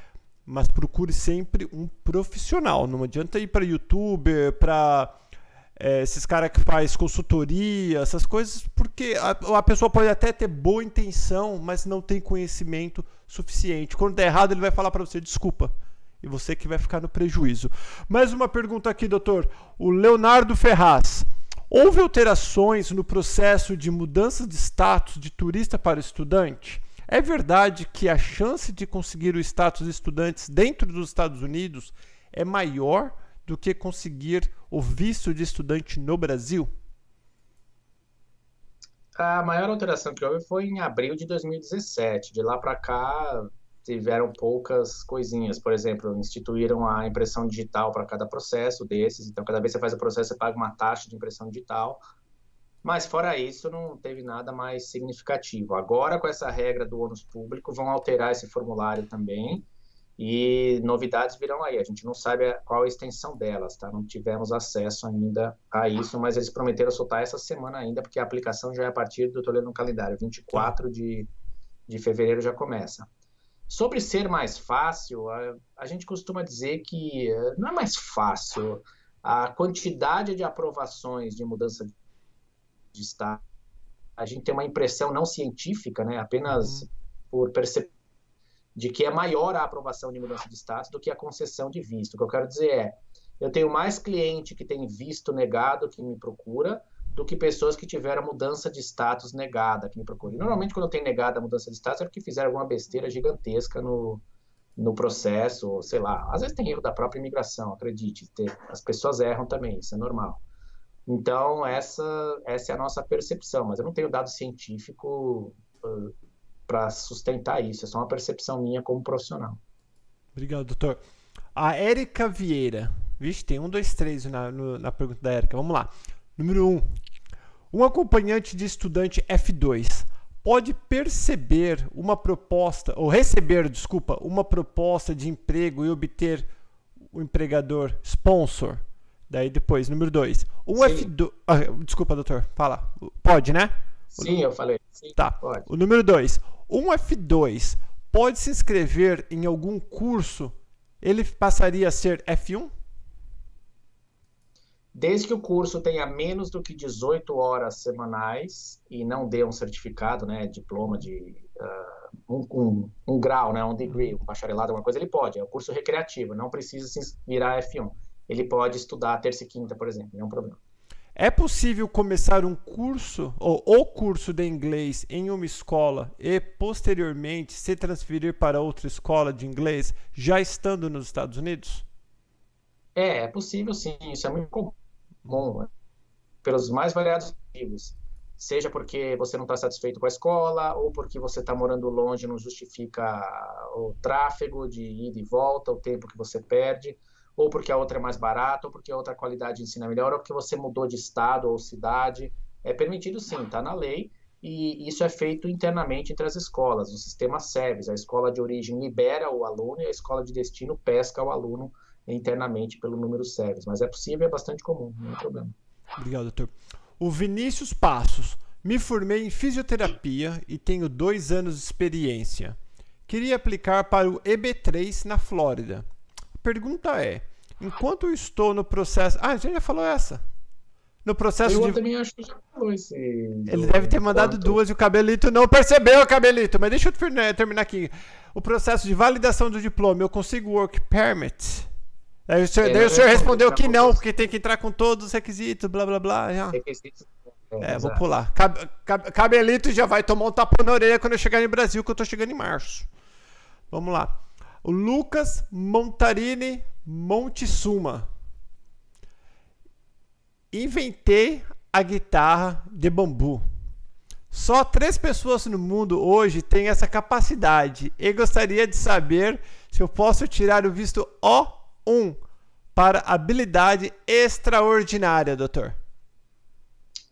S1: mas procure sempre um profissional. Não adianta ir para youtuber, para é, esses caras que faz consultoria, essas coisas, porque a, a, pessoa pode até ter boa intenção, mas não tem conhecimento suficiente. Quando der errado, ele vai falar para você desculpa. E você que vai ficar no prejuízo. Mais uma pergunta aqui, doutor. O Leonardo Ferraz. Houve alterações no processo de mudança de status de turista para estudante? É verdade que a chance de conseguir o status de estudantes dentro dos Estados Unidos é maior do que conseguir o visto de estudante no Brasil?
S2: A maior alteração que houve foi em abril de 2017. De lá para cá tiveram poucas coisinhas. Por exemplo, instituíram a impressão digital para cada processo desses. Então, cada vez que você faz o processo, você paga uma taxa de impressão digital. Mas fora isso, não teve nada mais significativo. Agora, com essa regra do ônus público, vão alterar esse formulário também e novidades virão aí. A gente não sabe qual a extensão delas, tá? Não tivemos acesso ainda a isso, mas eles prometeram soltar essa semana ainda, porque a aplicação já é a partir do, tô lendo no calendário, 24 de, de fevereiro já começa. Sobre ser mais fácil, a, a gente costuma dizer que eh, não é mais fácil. A quantidade de aprovações de mudança de estado, a gente tem uma impressão não científica, né? Apenas uhum. por percepção de que é maior a aprovação de mudança de status do que a concessão de visto. O que eu quero dizer é, eu tenho mais cliente que tem visto negado que me procura do que pessoas que tiveram mudança de status negada que me procuram. normalmente, quando tem negada a mudança de status, é porque fizeram alguma besteira gigantesca no, no processo, sei lá, às vezes tem erro da própria imigração, acredite, as pessoas erram também, isso é normal. Então, essa, essa é a nossa percepção, mas eu não tenho dado científico uh, para sustentar isso, é só uma percepção minha como profissional.
S1: Obrigado, doutor. A Érica Vieira. Vixe, tem um, dois, três na, no, na pergunta da Érica. Vamos lá. Número um. Um acompanhante de estudante F2 pode perceber uma proposta, ou receber, desculpa, uma proposta de emprego e obter o empregador sponsor Daí depois, número 2. Um F2. Ah, desculpa, doutor. Fala. Pode, né?
S2: Sim, eu falei. Sim,
S1: tá. Pode. O número 2. Um F2 pode se inscrever em algum curso, ele passaria a ser F1?
S2: Desde que o curso tenha menos do que 18 horas semanais e não dê um certificado, né, diploma de uh, um, um, um, grau, né, um degree, um bacharelado, alguma coisa, ele pode. É um curso recreativo, não precisa se virar F1 ele pode estudar terça e quinta, por exemplo, nenhum problema.
S1: É possível começar um curso ou o curso de inglês em uma escola e posteriormente se transferir para outra escola de inglês já estando nos Estados Unidos?
S2: É, é possível sim, isso é muito comum, né? pelos mais variados motivos. Seja porque você não está satisfeito com a escola, ou porque você está morando longe não justifica o tráfego de ida e volta, o tempo que você perde ou porque a outra é mais barata, ou porque a outra qualidade de ensino é melhor, ou porque você mudou de estado ou cidade. É permitido sim, está na lei, e isso é feito internamente entre as escolas, o sistema SEVES. A escola de origem libera o aluno e a escola de destino pesca o aluno internamente pelo número SEVES. Mas é possível, é bastante comum, não é problema.
S1: Obrigado, doutor. O Vinícius Passos. Me formei em fisioterapia e tenho dois anos de experiência. Queria aplicar para o EB3 na Flórida. A pergunta é: Enquanto eu estou no processo. Ah, a gente já falou essa. No processo
S2: eu
S1: de.
S2: também acho que já falou esse.
S1: Ele deve ter mandado quanto... duas e o Cabelito não percebeu, Cabelito. Mas deixa eu terminar aqui. O processo de validação do diploma, eu consigo work permit? Daí o senhor, é, daí o senhor respondeu que não, porque tem que entrar com todos os requisitos, blá blá blá. Já. Requisitos. É, é vou pular. Cab, cab, cabelito já vai tomar um tapa na orelha quando eu chegar no Brasil, que eu tô chegando em março. Vamos lá. O Lucas Montarini Montezuma. Inventei a guitarra de bambu. Só três pessoas no mundo hoje têm essa capacidade e gostaria de saber se eu posso tirar o visto O1 para habilidade extraordinária, doutor.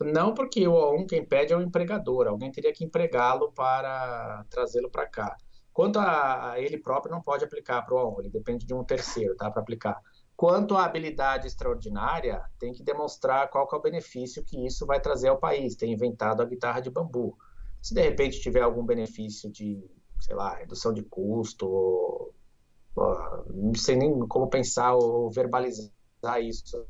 S2: Não, porque o O1 quem pede é o empregador. Alguém teria que empregá-lo para trazê-lo para cá. Quanto a, a ele próprio, não pode aplicar para o aluno, ele depende de um terceiro tá, para aplicar. Quanto à habilidade extraordinária, tem que demonstrar qual que é o benefício que isso vai trazer ao país, ter inventado a guitarra de bambu. Se de repente tiver algum benefício de, sei lá, redução de custo, não sei nem como pensar ou verbalizar isso.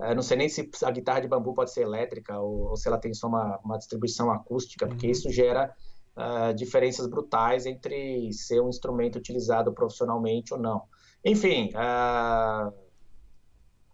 S2: É, não sei nem se a guitarra de bambu pode ser elétrica ou, ou se ela tem só uma, uma distribuição acústica, porque uhum. isso gera uh, diferenças brutais entre ser um instrumento utilizado profissionalmente ou não. Enfim, uh,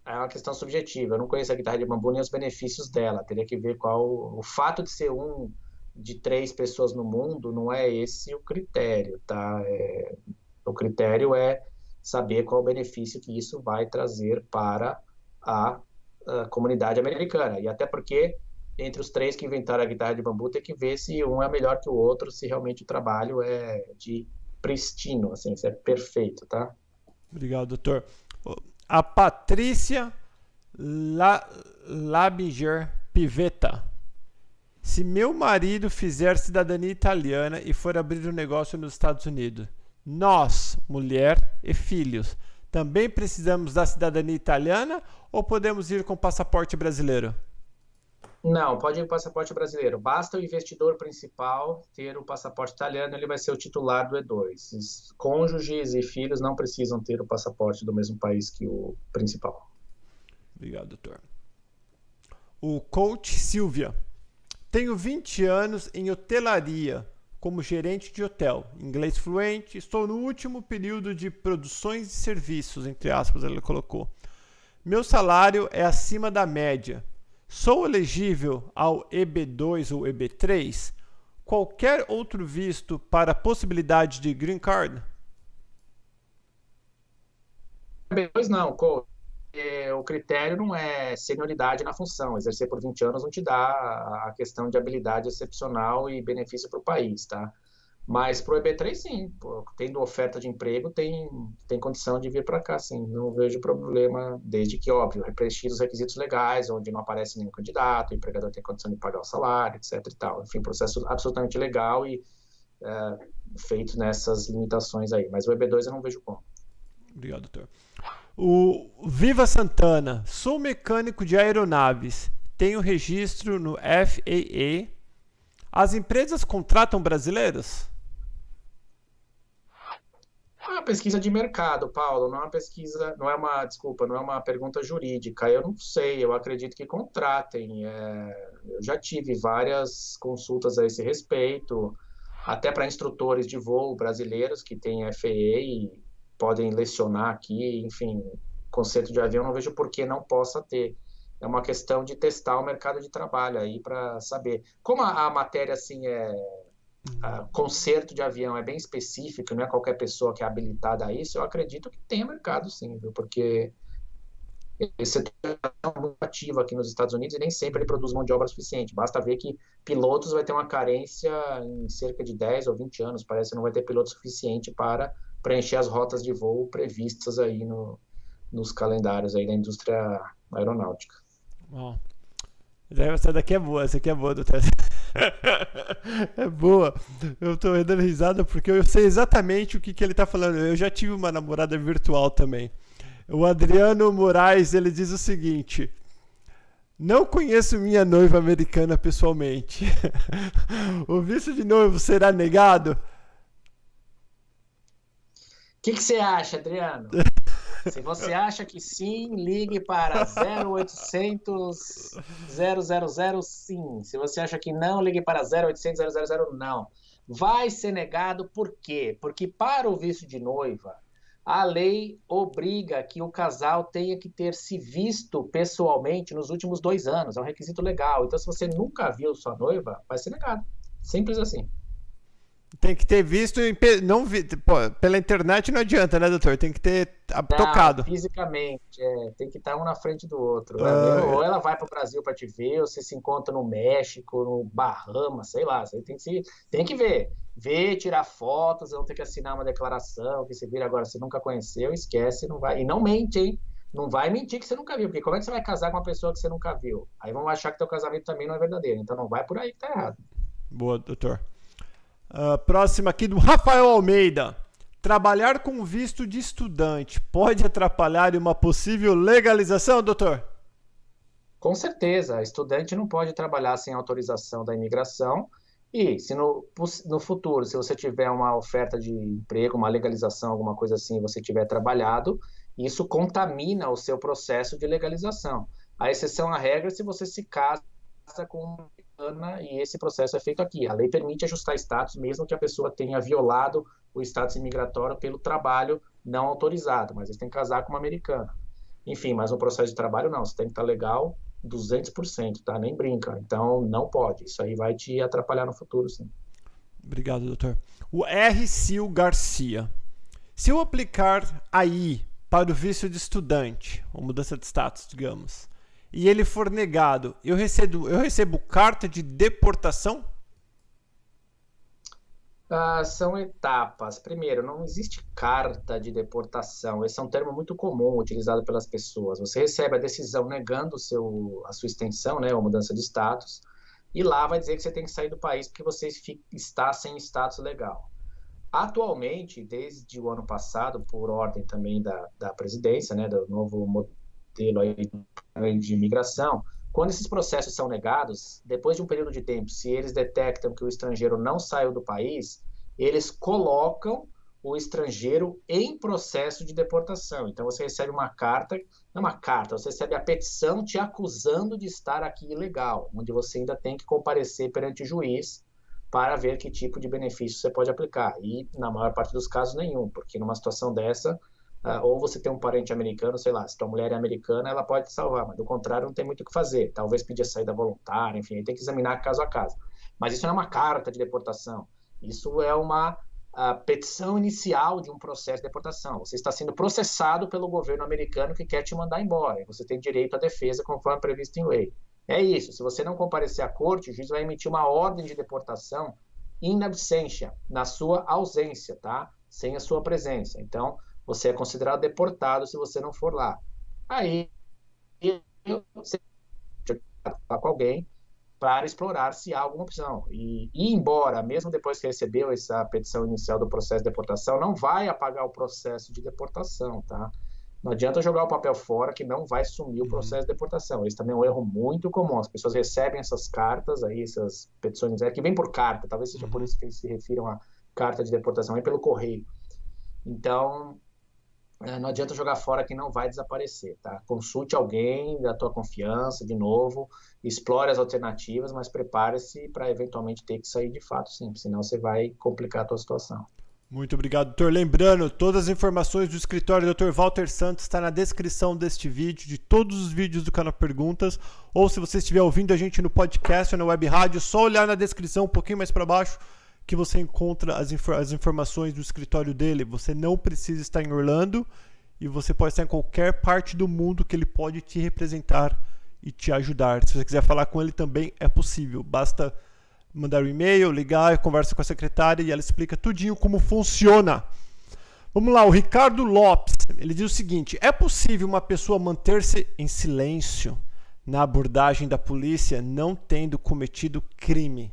S2: é uma questão subjetiva. Eu não conheço a guitarra de bambu nem os benefícios dela. Teria que ver qual. O fato de ser um de três pessoas no mundo não é esse o critério, tá? É, o critério é saber qual o benefício que isso vai trazer para a, a comunidade americana. E até porque entre os três que inventaram a guitarra de bambu, tem que ver se um é melhor que o outro, se realmente o trabalho é de pristino, assim, se é perfeito, tá?
S1: Obrigado, doutor. A Patrícia La, Labiger Pivetta. Se meu marido fizer cidadania italiana e for abrir um negócio nos Estados Unidos, nós, mulher e filhos, também precisamos da cidadania italiana ou podemos ir com passaporte brasileiro?
S2: Não, pode ir o passaporte brasileiro. Basta o investidor principal ter o passaporte italiano, ele vai ser o titular do E2. Cônjuges e filhos não precisam ter o passaporte do mesmo país que o principal.
S1: Obrigado, doutor. O coach Silvia. Tenho 20 anos em hotelaria como gerente de hotel, inglês fluente, estou no último período de produções e serviços, entre aspas, ele colocou. Meu salário é acima da média Sou elegível ao EB2 ou EB3? Qualquer outro visto para possibilidade de green card?
S2: EB2 não, é, o critério não é senioridade na função. Exercer por 20 anos não te dá a questão de habilidade excepcional e benefício para o país, tá? Mas para o EB3, sim. Pô, tendo oferta de emprego, tem, tem condição de vir para cá, sim. Não vejo problema, desde que, óbvio, preencher os requisitos legais, onde não aparece nenhum candidato, o empregador tem condição de pagar o salário, etc. E tal. Enfim, processo absolutamente legal e é, feito nessas limitações aí. Mas o EB2 eu não vejo como.
S1: Obrigado, doutor. O Viva Santana, sou mecânico de aeronaves, tenho registro no FAA. As empresas contratam brasileiros?
S2: É uma pesquisa de mercado, Paulo, não é uma pesquisa, não é uma, desculpa, não é uma pergunta jurídica. Eu não sei, eu acredito que contratem. É, eu já tive várias consultas a esse respeito, até para instrutores de voo brasileiros que têm FAA e podem lecionar aqui, enfim, conceito de avião, não vejo por que não possa ter. É uma questão de testar o mercado de trabalho aí para saber. Como a, a, matéria assim é a, conserto de avião é bem específico, não é qualquer pessoa que é habilitada a isso, eu acredito que tem mercado sim, viu? porque esse setor é muito ativo aqui nos Estados Unidos e nem sempre ele produz mão de obra suficiente. Basta ver que pilotos vai ter uma carência em cerca de 10 ou 20 anos, parece que não vai ter piloto suficiente para preencher as rotas de voo previstas aí no, nos calendários aí da indústria aeronáutica.
S1: Bom, essa daqui é boa, essa aqui é boa, doutor. é boa. Eu tô dando risada porque eu sei exatamente o que, que ele tá falando. Eu já tive uma namorada virtual também. O Adriano Moraes, ele diz o seguinte: Não conheço minha noiva americana pessoalmente. o visto de noivo será negado?
S2: O que, que você acha, Adriano? Se você acha que sim, ligue para 0800 000 sim. Se você acha que não, ligue para 0800 000 não. Vai ser negado por quê? Porque para o visto de noiva, a lei obriga que o casal tenha que ter se visto pessoalmente nos últimos dois anos. É um requisito legal. Então, se você nunca viu sua noiva, vai ser negado. Simples assim.
S1: Tem que ter visto não vi, pô, pela internet não adianta, né, doutor? Tem que ter não, tocado.
S2: Fisicamente, é, tem que estar um na frente do outro. Ah, ou ela vai para o Brasil para te ver, ou você se encontra no México, no Bahamas, sei lá. Você tem que, se, tem que ver. Ver, tirar fotos, vão ter que assinar uma declaração, que você vira agora, você nunca conheceu, esquece, não vai. E não mente, hein? Não vai mentir que você nunca viu, porque como é que você vai casar com uma pessoa que você nunca viu? Aí vão achar que teu casamento também não é verdadeiro. Então não vai por aí que tá errado.
S1: Boa, doutor. Uh, próxima aqui do Rafael Almeida. Trabalhar com visto de estudante pode atrapalhar uma possível legalização, doutor?
S2: Com certeza. Estudante não pode trabalhar sem autorização da imigração. E se no, no futuro, se você tiver uma oferta de emprego, uma legalização, alguma coisa assim, você tiver trabalhado, isso contamina o seu processo de legalização. A exceção à regra é se você se casa com e esse processo é feito aqui. A lei permite ajustar status, mesmo que a pessoa tenha violado o status imigratório pelo trabalho não autorizado, mas eles têm que casar com uma americana. Enfim, mas no processo de trabalho não, você tem que estar legal 200%, tá? Nem brinca. Então não pode. Isso aí vai te atrapalhar no futuro, sim.
S1: Obrigado, doutor. O R. Sil Garcia. Se eu aplicar aí para o visto de estudante, ou mudança de status, digamos, e ele for negado, eu recebo, eu recebo carta de deportação?
S2: Ah, são etapas. Primeiro, não existe carta de deportação. Esse é um termo muito comum utilizado pelas pessoas. Você recebe a decisão negando seu, a sua extensão, né, ou mudança de status, e lá vai dizer que você tem que sair do país porque você está sem status legal. Atualmente, desde o ano passado, por ordem também da, da presidência, né, do novo modelo aí de imigração, quando esses processos são negados, depois de um período de tempo, se eles detectam que o estrangeiro não saiu do país, eles colocam o estrangeiro em processo de deportação. Então você recebe uma carta, não uma carta, você recebe a petição te acusando de estar aqui ilegal, onde você ainda tem que comparecer perante o juiz para ver que tipo de benefício você pode aplicar. E na maior parte dos casos nenhum, porque numa situação dessa Uh, ou você tem um parente americano, sei lá, se tua mulher é americana, ela pode te salvar, mas do contrário não tem muito o que fazer. Talvez pedir a saída voluntária, enfim, aí tem que examinar caso a caso. Mas isso não é uma carta de deportação. Isso é uma a petição inicial de um processo de deportação. Você está sendo processado pelo governo americano que quer te mandar embora. Você tem direito à defesa conforme previsto em lei. É isso. Se você não comparecer à corte, o juiz vai emitir uma ordem de deportação in absentia, na sua ausência, tá? Sem a sua presença. Então, você é considerado deportado se você não for lá. Aí, você falar com alguém para explorar se há alguma opção. E, e embora, mesmo depois que recebeu essa petição inicial do processo de deportação, não vai apagar o processo de deportação, tá? Não adianta jogar o papel fora que não vai sumir o uhum. processo de deportação. Esse também é um erro muito comum. As pessoas recebem essas cartas aí, essas petições, é que vem por carta, talvez seja por uhum. isso que eles se refiram a carta de deportação, é pelo correio. Então, não adianta jogar fora que não vai desaparecer, tá? Consulte alguém da tua confiança, de novo, explore as alternativas, mas prepare-se para eventualmente ter que sair de fato, sim, senão você vai complicar a tua situação.
S1: Muito obrigado, doutor. Lembrando, todas as informações do escritório do Dr. Walter Santos está na descrição deste vídeo, de todos os vídeos do canal Perguntas, ou se você estiver ouvindo a gente no podcast ou na web rádio, só olhar na descrição um pouquinho mais para baixo que você encontra as, infor as informações do escritório dele. Você não precisa estar em Orlando e você pode estar em qualquer parte do mundo que ele pode te representar e te ajudar. Se você quiser falar com ele também é possível. Basta mandar um e-mail, ligar, conversa com a secretária e ela explica tudinho como funciona. Vamos lá, o Ricardo Lopes, ele diz o seguinte: é possível uma pessoa manter-se em silêncio na abordagem da polícia não tendo cometido crime?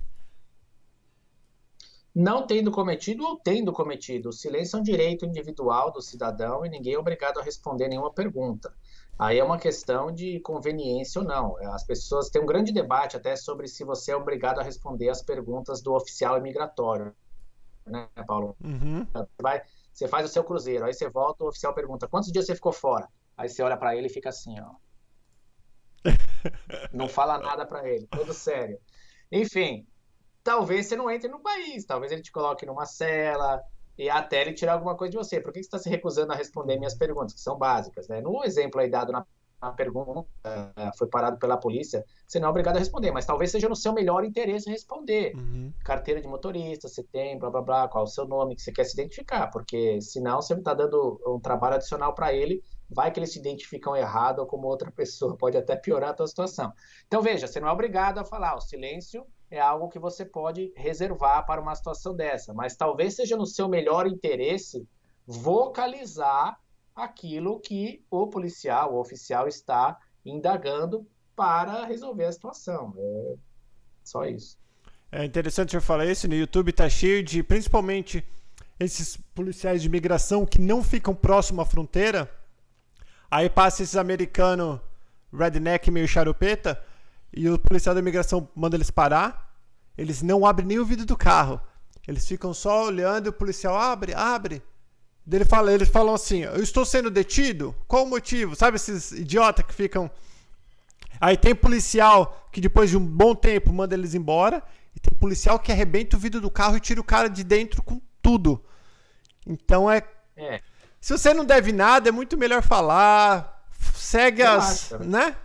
S2: Não tendo cometido ou tendo cometido. O silêncio é um direito individual do cidadão e ninguém é obrigado a responder nenhuma pergunta. Aí é uma questão de conveniência ou não. As pessoas têm um grande debate até sobre se você é obrigado a responder as perguntas do oficial imigratório, né, Paulo? Uhum. Você, vai, você faz o seu cruzeiro, aí você volta, o oficial pergunta: quantos dias você ficou fora? Aí você olha para ele e fica assim, ó. não fala nada para ele, tudo sério. Enfim, talvez você não entre no país, talvez ele te coloque numa cela e até ele tirar alguma coisa de você. Por que você está se recusando a responder minhas perguntas, que são básicas? Né? No exemplo aí dado na, na pergunta, foi parado pela polícia, você não é obrigado a responder, mas talvez seja no seu melhor interesse responder. Uhum. Carteira de motorista, você tem, blá blá blá, qual é o seu nome que você quer se identificar, porque senão você está dando um trabalho adicional para ele vai que eles se identificam errado ou como outra pessoa, pode até piorar a tua situação. Então veja, você não é obrigado a falar, o silêncio é algo que você pode reservar para uma situação dessa, mas talvez seja no seu melhor interesse vocalizar aquilo que o policial, o oficial está indagando para resolver a situação. É só isso.
S1: É interessante eu falar isso, no YouTube está cheio de, principalmente esses policiais de imigração que não ficam próximo à fronteira, aí passa esses americanos redneck meio charupeta, e o policial da imigração manda eles parar. Eles não abrem nem o vidro do carro. Eles ficam só olhando e o policial abre, abre. Ele fala, eles falam assim: Eu estou sendo detido? Qual o motivo? Sabe esses idiotas que ficam. Aí tem policial que depois de um bom tempo manda eles embora. E tem policial que arrebenta o vidro do carro e tira o cara de dentro com tudo. Então é. é. Se você não deve nada, é muito melhor falar. Segue as. Né?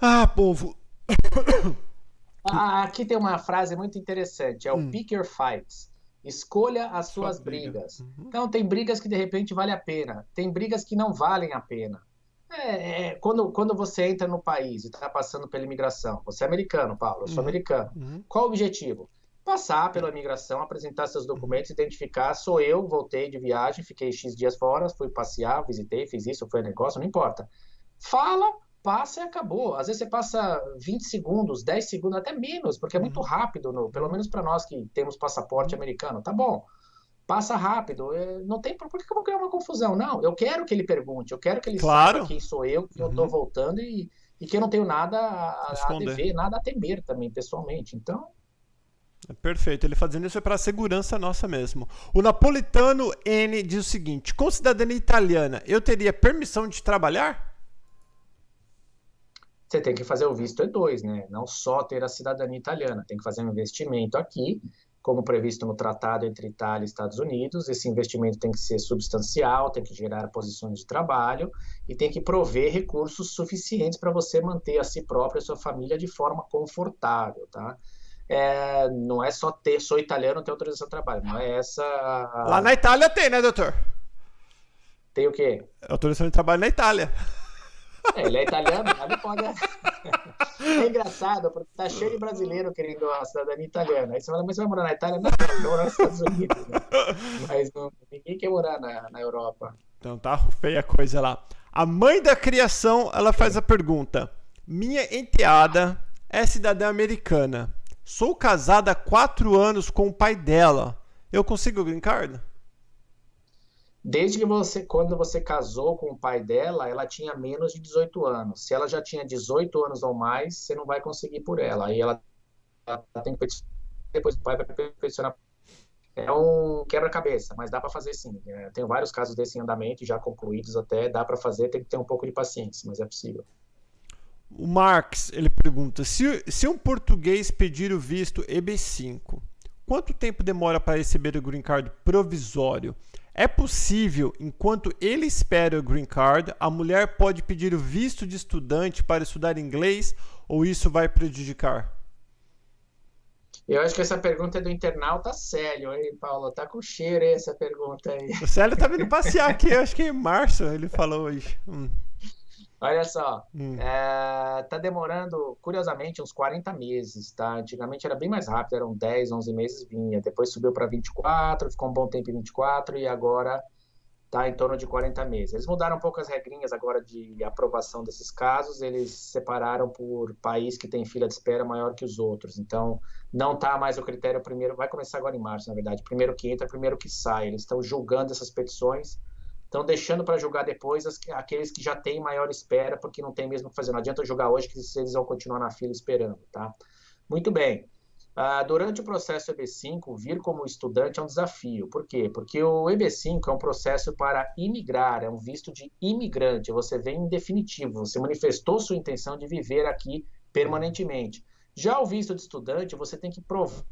S1: Ah, povo.
S2: Ah, aqui tem uma frase muito interessante, é o hum. pick your fights. Escolha as suas brigas. Uhum. Então, tem brigas que de repente vale a pena, tem brigas que não valem a pena. É, é, quando, quando você entra no país e está passando pela imigração, você é americano, Paulo, eu sou uhum. americano. Uhum. Qual o objetivo? Passar pela imigração, apresentar seus documentos, identificar, sou eu, voltei de viagem, fiquei X dias fora, fui passear, visitei, fiz isso, foi negócio, não importa. Fala passa e acabou. Às vezes você passa 20 segundos, 10 segundos, até menos, porque é muito uhum. rápido, no, pelo menos para nós que temos passaporte americano. Tá bom, passa rápido. É, não tem por que eu vou criar uma confusão. Não, eu quero que ele pergunte, eu quero que ele claro. saiba quem sou eu, que uhum. eu estou voltando e, e que eu não tenho nada a, a dever, nada a temer também, pessoalmente. Então.
S1: Perfeito, ele fazendo isso é para segurança nossa mesmo. O napolitano N diz o seguinte: com cidadania italiana, eu teria permissão de trabalhar?
S2: Você tem que fazer o visto E2, né? Não só ter a cidadania italiana, tem que fazer um investimento aqui, como previsto no tratado entre Itália e Estados Unidos. Esse investimento tem que ser substancial, tem que gerar posições de trabalho e tem que prover recursos suficientes para você manter a si próprio e a sua família de forma confortável, tá? é, não é só ter, sou italiano, ter autorização de trabalho. Não é essa.
S1: Lá na Itália tem, né, doutor?
S2: Tem o quê?
S1: Autorização de trabalho na Itália.
S2: É, ele é italiano, ele pode. É engraçado, porque tá cheio de brasileiro querendo a cidadania italiana. Aí você fala, mas você vai morar na Itália? Não, eu vou morar nos Estados Unidos. Né? Mas não, ninguém quer morar na, na Europa.
S1: Então tá feia a coisa lá. A mãe da criação, ela faz a pergunta: Minha enteada é cidadã americana. Sou casada há quatro anos com o pai dela. Eu consigo green card?
S2: Desde que você, quando você casou com o pai dela, ela tinha menos de 18 anos. Se ela já tinha 18 anos ou mais, você não vai conseguir por ela. Aí ela, ela tem que peticionar, depois o pai vai peticionar. É um quebra-cabeça, mas dá para fazer sim. É, tenho vários casos desse em andamento, já concluídos até, dá para fazer, tem que ter um pouco de paciência, mas é possível.
S1: O Marx, ele pergunta, se, se um português pedir o visto EB5, quanto tempo demora para receber o green card provisório? É possível, enquanto ele espera o green card, a mulher pode pedir o visto de estudante para estudar inglês ou isso vai prejudicar?
S2: Eu acho que essa pergunta é do internauta Célio, hein, Paulo? Tá com cheiro essa pergunta aí.
S1: O Célio tá vindo passear aqui, acho que em março ele falou hoje. Hum.
S2: Olha só, hum. é, tá demorando, curiosamente, uns 40 meses, tá? Antigamente era bem mais rápido, eram 10, 11 meses vinha, depois subiu para 24, ficou um bom tempo em 24 e agora tá em torno de 40 meses. Eles mudaram um pouco as regrinhas agora de aprovação desses casos, eles separaram por país que tem fila de espera maior que os outros. Então, não tá mais o critério primeiro, vai começar agora em março, na verdade, primeiro que entra, primeiro que sai. Eles estão julgando essas petições Estão deixando para jogar depois as, aqueles que já têm maior espera, porque não tem mesmo o que fazer. Não adianta jogar hoje, que eles vão continuar na fila esperando, tá? Muito bem. Uh, durante o processo EB5, vir como estudante é um desafio. Por quê? Porque o EB5 é um processo para imigrar, é um visto de imigrante. Você vem em definitivo, você manifestou sua intenção de viver aqui permanentemente. Já o visto de estudante, você tem que provar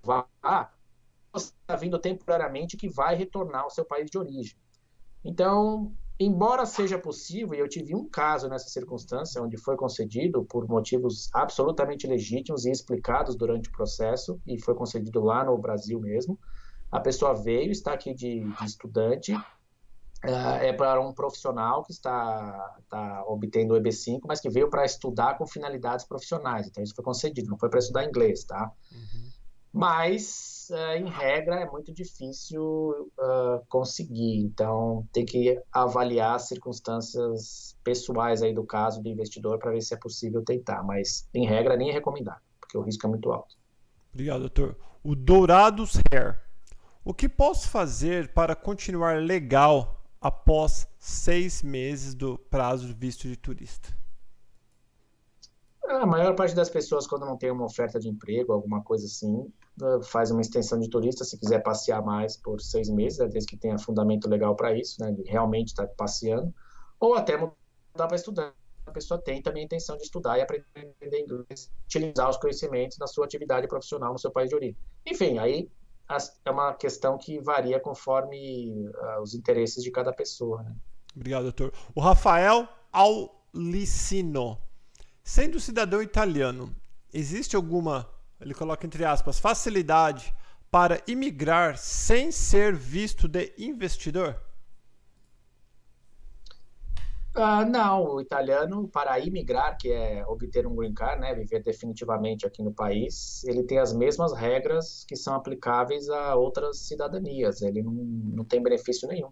S2: que você está vindo temporariamente que vai retornar ao seu país de origem. Então, embora seja possível, e eu tive um caso nessa circunstância onde foi concedido por motivos absolutamente legítimos e explicados durante o processo, e foi concedido lá no Brasil mesmo, a pessoa veio, está aqui de, de estudante, uh, é para um profissional que está, está obtendo o EB5, mas que veio para estudar com finalidades profissionais. Então, isso foi concedido, não foi para estudar inglês, tá? Uhum. Mas uh, em regra, é muito difícil uh, conseguir. Então, tem que avaliar as circunstâncias pessoais aí do caso do investidor para ver se é possível tentar. Mas, em regra, nem é recomendado, porque o risco é muito alto.
S1: Obrigado, doutor. O Dourados Hair. O que posso fazer para continuar legal após seis meses do prazo visto de turista?
S2: A maior parte das pessoas, quando não tem uma oferta de emprego, alguma coisa assim, faz uma extensão de turista, se quiser passear mais por seis meses, né, desde que tenha fundamento legal para isso, né, de realmente estar tá passeando, ou até mudar para estudar. A pessoa tem também a intenção de estudar e aprender inglês, utilizar os conhecimentos na sua atividade profissional no seu país de origem. Enfim, aí é uma questão que varia conforme uh, os interesses de cada pessoa. Né?
S1: Obrigado, doutor. O Rafael Aulicino. Sendo cidadão italiano, existe alguma ele coloca entre aspas, facilidade para imigrar sem ser visto de investidor?
S2: Uh, não, o italiano, para imigrar, que é obter um green card, né, viver definitivamente aqui no país, ele tem as mesmas regras que são aplicáveis a outras cidadanias. Ele não, não tem benefício nenhum.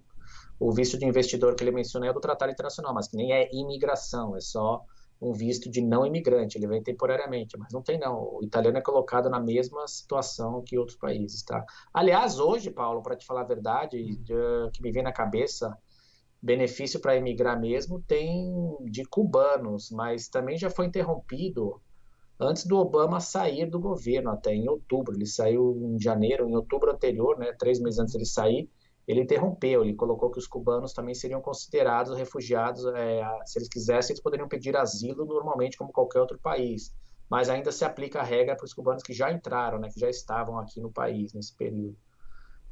S2: O visto de investidor que ele menciona é do Tratado Internacional, mas que nem é imigração, é só um visto de não imigrante, ele vem temporariamente, mas não tem não. O italiano é colocado na mesma situação que outros países, tá? Aliás, hoje, Paulo, para te falar a verdade, uh, que me vem na cabeça, benefício para imigrar mesmo tem de cubanos, mas também já foi interrompido antes do Obama sair do governo, até em outubro. Ele saiu em janeiro, em outubro anterior, né, três meses antes ele sair, ele interrompeu, ele colocou que os cubanos também seriam considerados refugiados, é, se eles quisessem, eles poderiam pedir asilo normalmente como qualquer outro país, mas ainda se aplica a regra para os cubanos que já entraram, né, que já estavam aqui no país nesse período.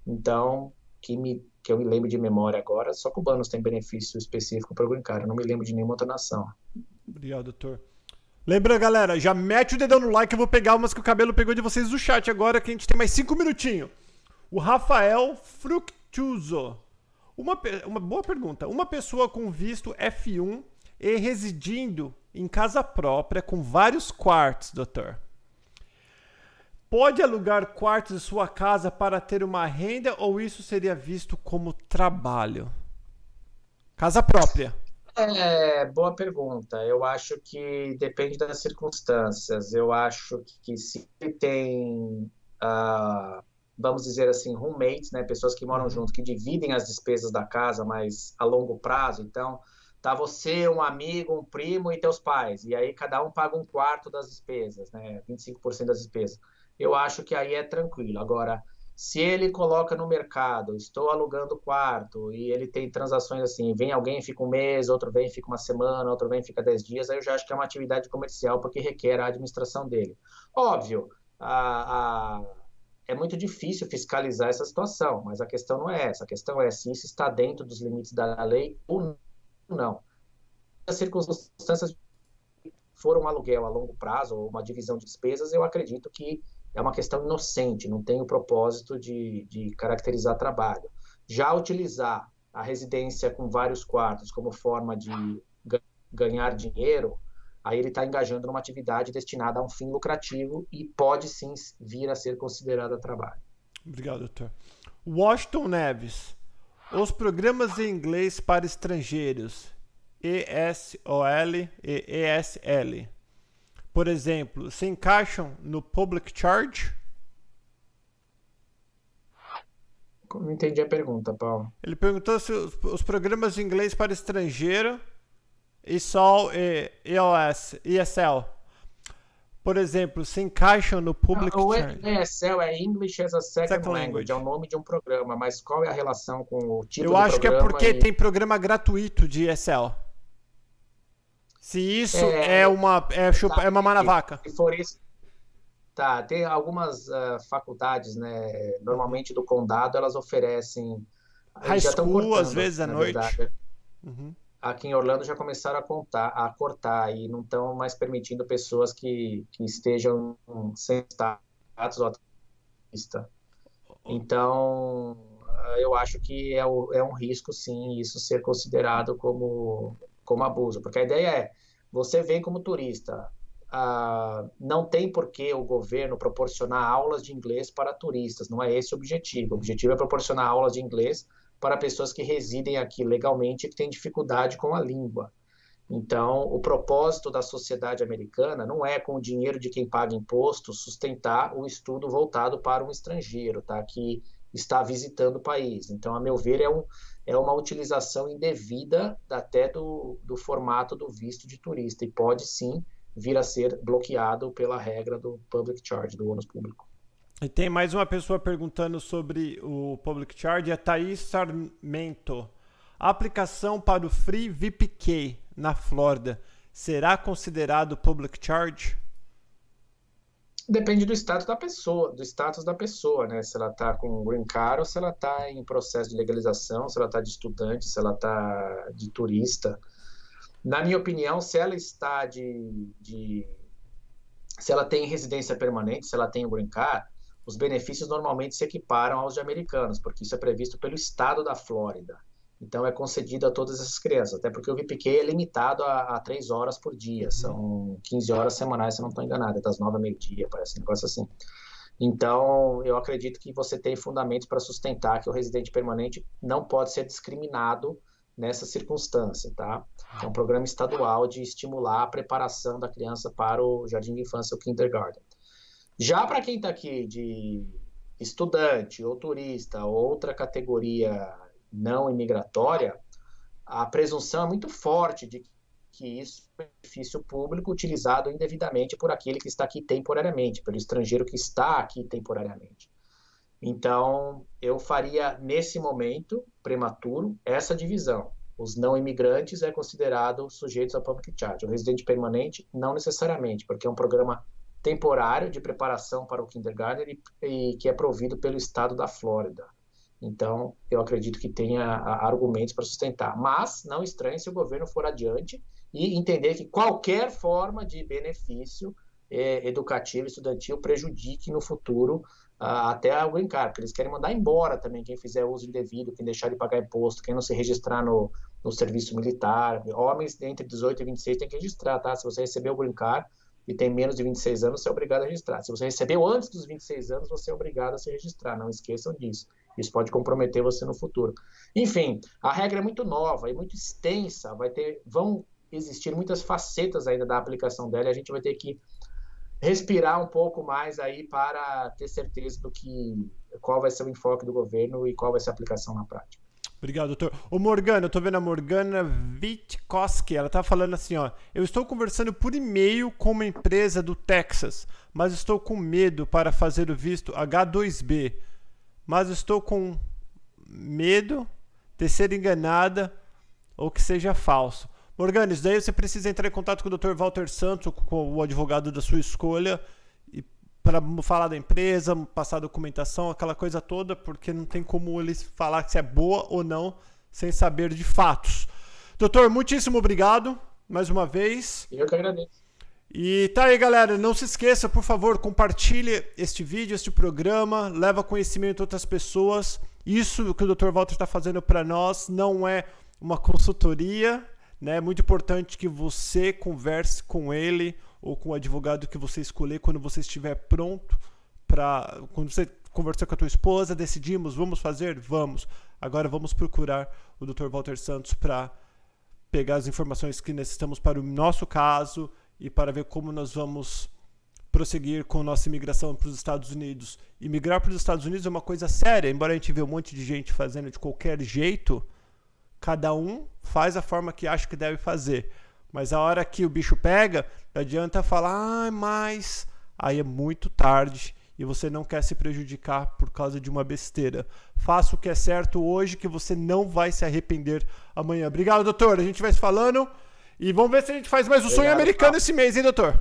S2: Então, que, me, que eu me lembro de memória agora, só cubanos têm benefício específico para o Green Card, eu não me lembro de nenhuma outra nação.
S1: Obrigado, doutor. Lembra, galera, já mete o dedão no like, eu vou pegar umas que o cabelo pegou de vocês do chat agora, que a gente tem mais cinco minutinhos. O Rafael Fructuoso. Uma, uma boa pergunta. Uma pessoa com visto F1 e residindo em casa própria com vários quartos, doutor. Pode alugar quartos em sua casa para ter uma renda ou isso seria visto como trabalho? Casa própria.
S2: É, boa pergunta. Eu acho que depende das circunstâncias. Eu acho que se tem, uh, vamos dizer assim, roommates, né, pessoas que moram uhum. junto, que dividem as despesas da casa, mas a longo prazo, então tá você, um amigo, um primo e teus pais, e aí cada um paga um quarto das despesas, né, 25% das despesas. Eu acho que aí é tranquilo. Agora, se ele coloca no mercado, estou alugando quarto, e ele tem transações assim, vem alguém, fica um mês, outro vem, fica uma semana, outro vem, fica dez dias, aí eu já acho que é uma atividade comercial, porque requer a administração dele. Óbvio, a, a, é muito difícil fiscalizar essa situação, mas a questão não é essa, a questão é se isso está dentro dos limites da lei ou não. As circunstâncias foram um aluguel a longo prazo, ou uma divisão de despesas, eu acredito que é uma questão inocente, não tem o propósito de, de caracterizar trabalho. Já utilizar a residência com vários quartos como forma de ganhar dinheiro, aí ele está engajando numa atividade destinada a um fim lucrativo e pode sim vir a ser considerada trabalho.
S1: Obrigado, doutor. Washington Neves. Os programas em inglês para estrangeiros, ESOL e ESL, por exemplo, se encaixam no public charge?
S2: Não entendi a pergunta, Paulo.
S1: Ele perguntou se os, os programas de inglês para estrangeiro, ESOL e EOS, ESL, por exemplo, se encaixam no public
S2: o
S1: charge?
S2: O ESL é English as a Second, Second language. language, é o nome de um programa, mas qual é a relação com o tipo
S1: Eu acho que é porque e... tem programa gratuito de ESL. Se isso é, é uma é, chupa, tá, é mamar na vaca.
S2: Se for isso, tá. Tem algumas uh, faculdades, né? Normalmente do condado elas oferecem
S1: high school cortando, às vezes à noite.
S2: Uhum. Aqui em Orlando já começaram a contar, a cortar e não estão mais permitindo pessoas que, que estejam sem status ou ativista. Então, eu acho que é, o, é um risco, sim, isso ser considerado como como abuso, porque a ideia é, você vem como turista, não tem por que o governo proporcionar aulas de inglês para turistas, não é esse o objetivo. O objetivo é proporcionar aulas de inglês para pessoas que residem aqui legalmente e que têm dificuldade com a língua. Então, o propósito da sociedade americana não é, com o dinheiro de quem paga imposto, sustentar o estudo voltado para um estrangeiro, tá? que está visitando o país. Então, a meu ver, é um, é uma utilização indevida até do, do formato do visto de turista e pode sim vir a ser bloqueado pela regra do public charge, do ônus público.
S1: E tem mais uma pessoa perguntando sobre o public charge, é Thaís Sarmento. A aplicação para o Free VPK na Flórida será considerado public charge?
S2: Depende do status da pessoa, do status da pessoa, né? Se ela está com green card ou se ela está em processo de legalização, se ela está de estudante, se ela está de turista. Na minha opinião, se ela está de, de, se ela tem residência permanente, se ela tem o green card, os benefícios normalmente se equiparam aos de americanos, porque isso é previsto pelo estado da Flórida. Então é concedido a todas essas crianças, até porque o VPQ é limitado a, a três horas por dia, uhum. são 15 horas semanais, se eu não estou enganado, é das nove a meio-dia, parece um negócio assim. Então, eu acredito que você tem fundamentos para sustentar que o residente permanente não pode ser discriminado nessa circunstância, tá? É um programa estadual de estimular a preparação da criança para o jardim de infância, o kindergarten. Já para quem está aqui de estudante ou turista ou outra categoria não imigratória, a presunção é muito forte de que isso é benefício público utilizado indevidamente por aquele que está aqui temporariamente, pelo estrangeiro que está aqui temporariamente. Então, eu faria nesse momento prematuro essa divisão. Os não imigrantes é considerado sujeitos a public charge. O residente permanente não necessariamente, porque é um programa temporário de preparação para o kindergarten e, e que é provido pelo estado da Flórida. Então, eu acredito que tenha argumentos para sustentar. Mas não estranhe se o governo for adiante e entender que qualquer forma de benefício é, educativo, estudantil, prejudique no futuro uh, até o green card, porque eles querem mandar embora também quem fizer uso indevido, quem deixar de pagar imposto, quem não se registrar no, no serviço militar. Homens entre 18 e 26 tem que registrar, tá? Se você recebeu o green card, e tem menos de 26 anos, você é obrigado a registrar. Se você recebeu antes dos 26 anos, você é obrigado a se registrar. Não esqueçam disso. Isso pode comprometer você no futuro. Enfim, a regra é muito nova e muito extensa. Vai ter, vão existir muitas facetas ainda da aplicação dela. E a gente vai ter que respirar um pouco mais aí para ter certeza do que qual vai ser o enfoque do governo e qual vai ser a aplicação na prática.
S1: Obrigado, doutor. Ô, Morgana, eu tô vendo a Morgana Witkowski. Ela tá falando assim, ó. Eu estou conversando por e-mail com uma empresa do Texas, mas estou com medo para fazer o visto H2B. Mas estou com medo de ser enganada ou que seja falso. Morgana, isso daí você precisa entrar em contato com o Dr. Walter Santos, com o advogado da sua escolha, para falar da empresa, passar documentação, aquela coisa toda, porque não tem como eles falar se é boa ou não sem saber de fatos. Doutor, muitíssimo obrigado mais uma vez.
S2: Eu que agradeço.
S1: E tá aí, galera. Não se esqueça, por favor, compartilhe este vídeo, este programa, leva conhecimento a outras pessoas. Isso que o Dr. Walter está fazendo para nós não é uma consultoria, né? É muito importante que você converse com ele ou com o advogado que você escolher quando você estiver pronto para quando você conversou com a tua esposa, decidimos, vamos fazer, vamos. Agora vamos procurar o Dr. Walter Santos para pegar as informações que necessitamos para o nosso caso e para ver como nós vamos prosseguir com nossa imigração para os Estados Unidos. Imigrar para os Estados Unidos é uma coisa séria, embora a gente vê um monte de gente fazendo de qualquer jeito, cada um faz a forma que acha que deve fazer. Mas a hora que o bicho pega, não adianta falar, ah, mas. Aí é muito tarde e você não quer se prejudicar por causa de uma besteira. Faça o que é certo hoje que você não vai se arrepender amanhã. Obrigado, doutor. A gente vai se falando e vamos ver se a gente faz mais o sonho americano esse mês, hein, doutor?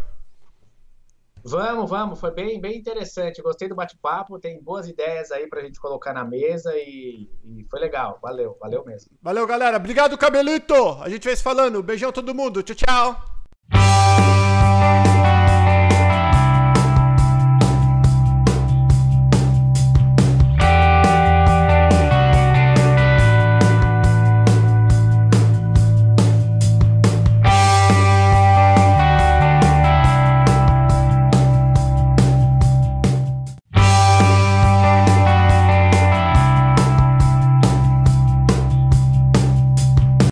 S2: Vamos, vamos. Foi bem, bem interessante. Gostei do bate-papo. Tem boas ideias aí pra gente colocar na mesa e, e, foi legal. Valeu, valeu mesmo.
S1: Valeu, galera. Obrigado, Cabelito. A gente vai se falando. Beijão todo mundo. Tchau, tchau.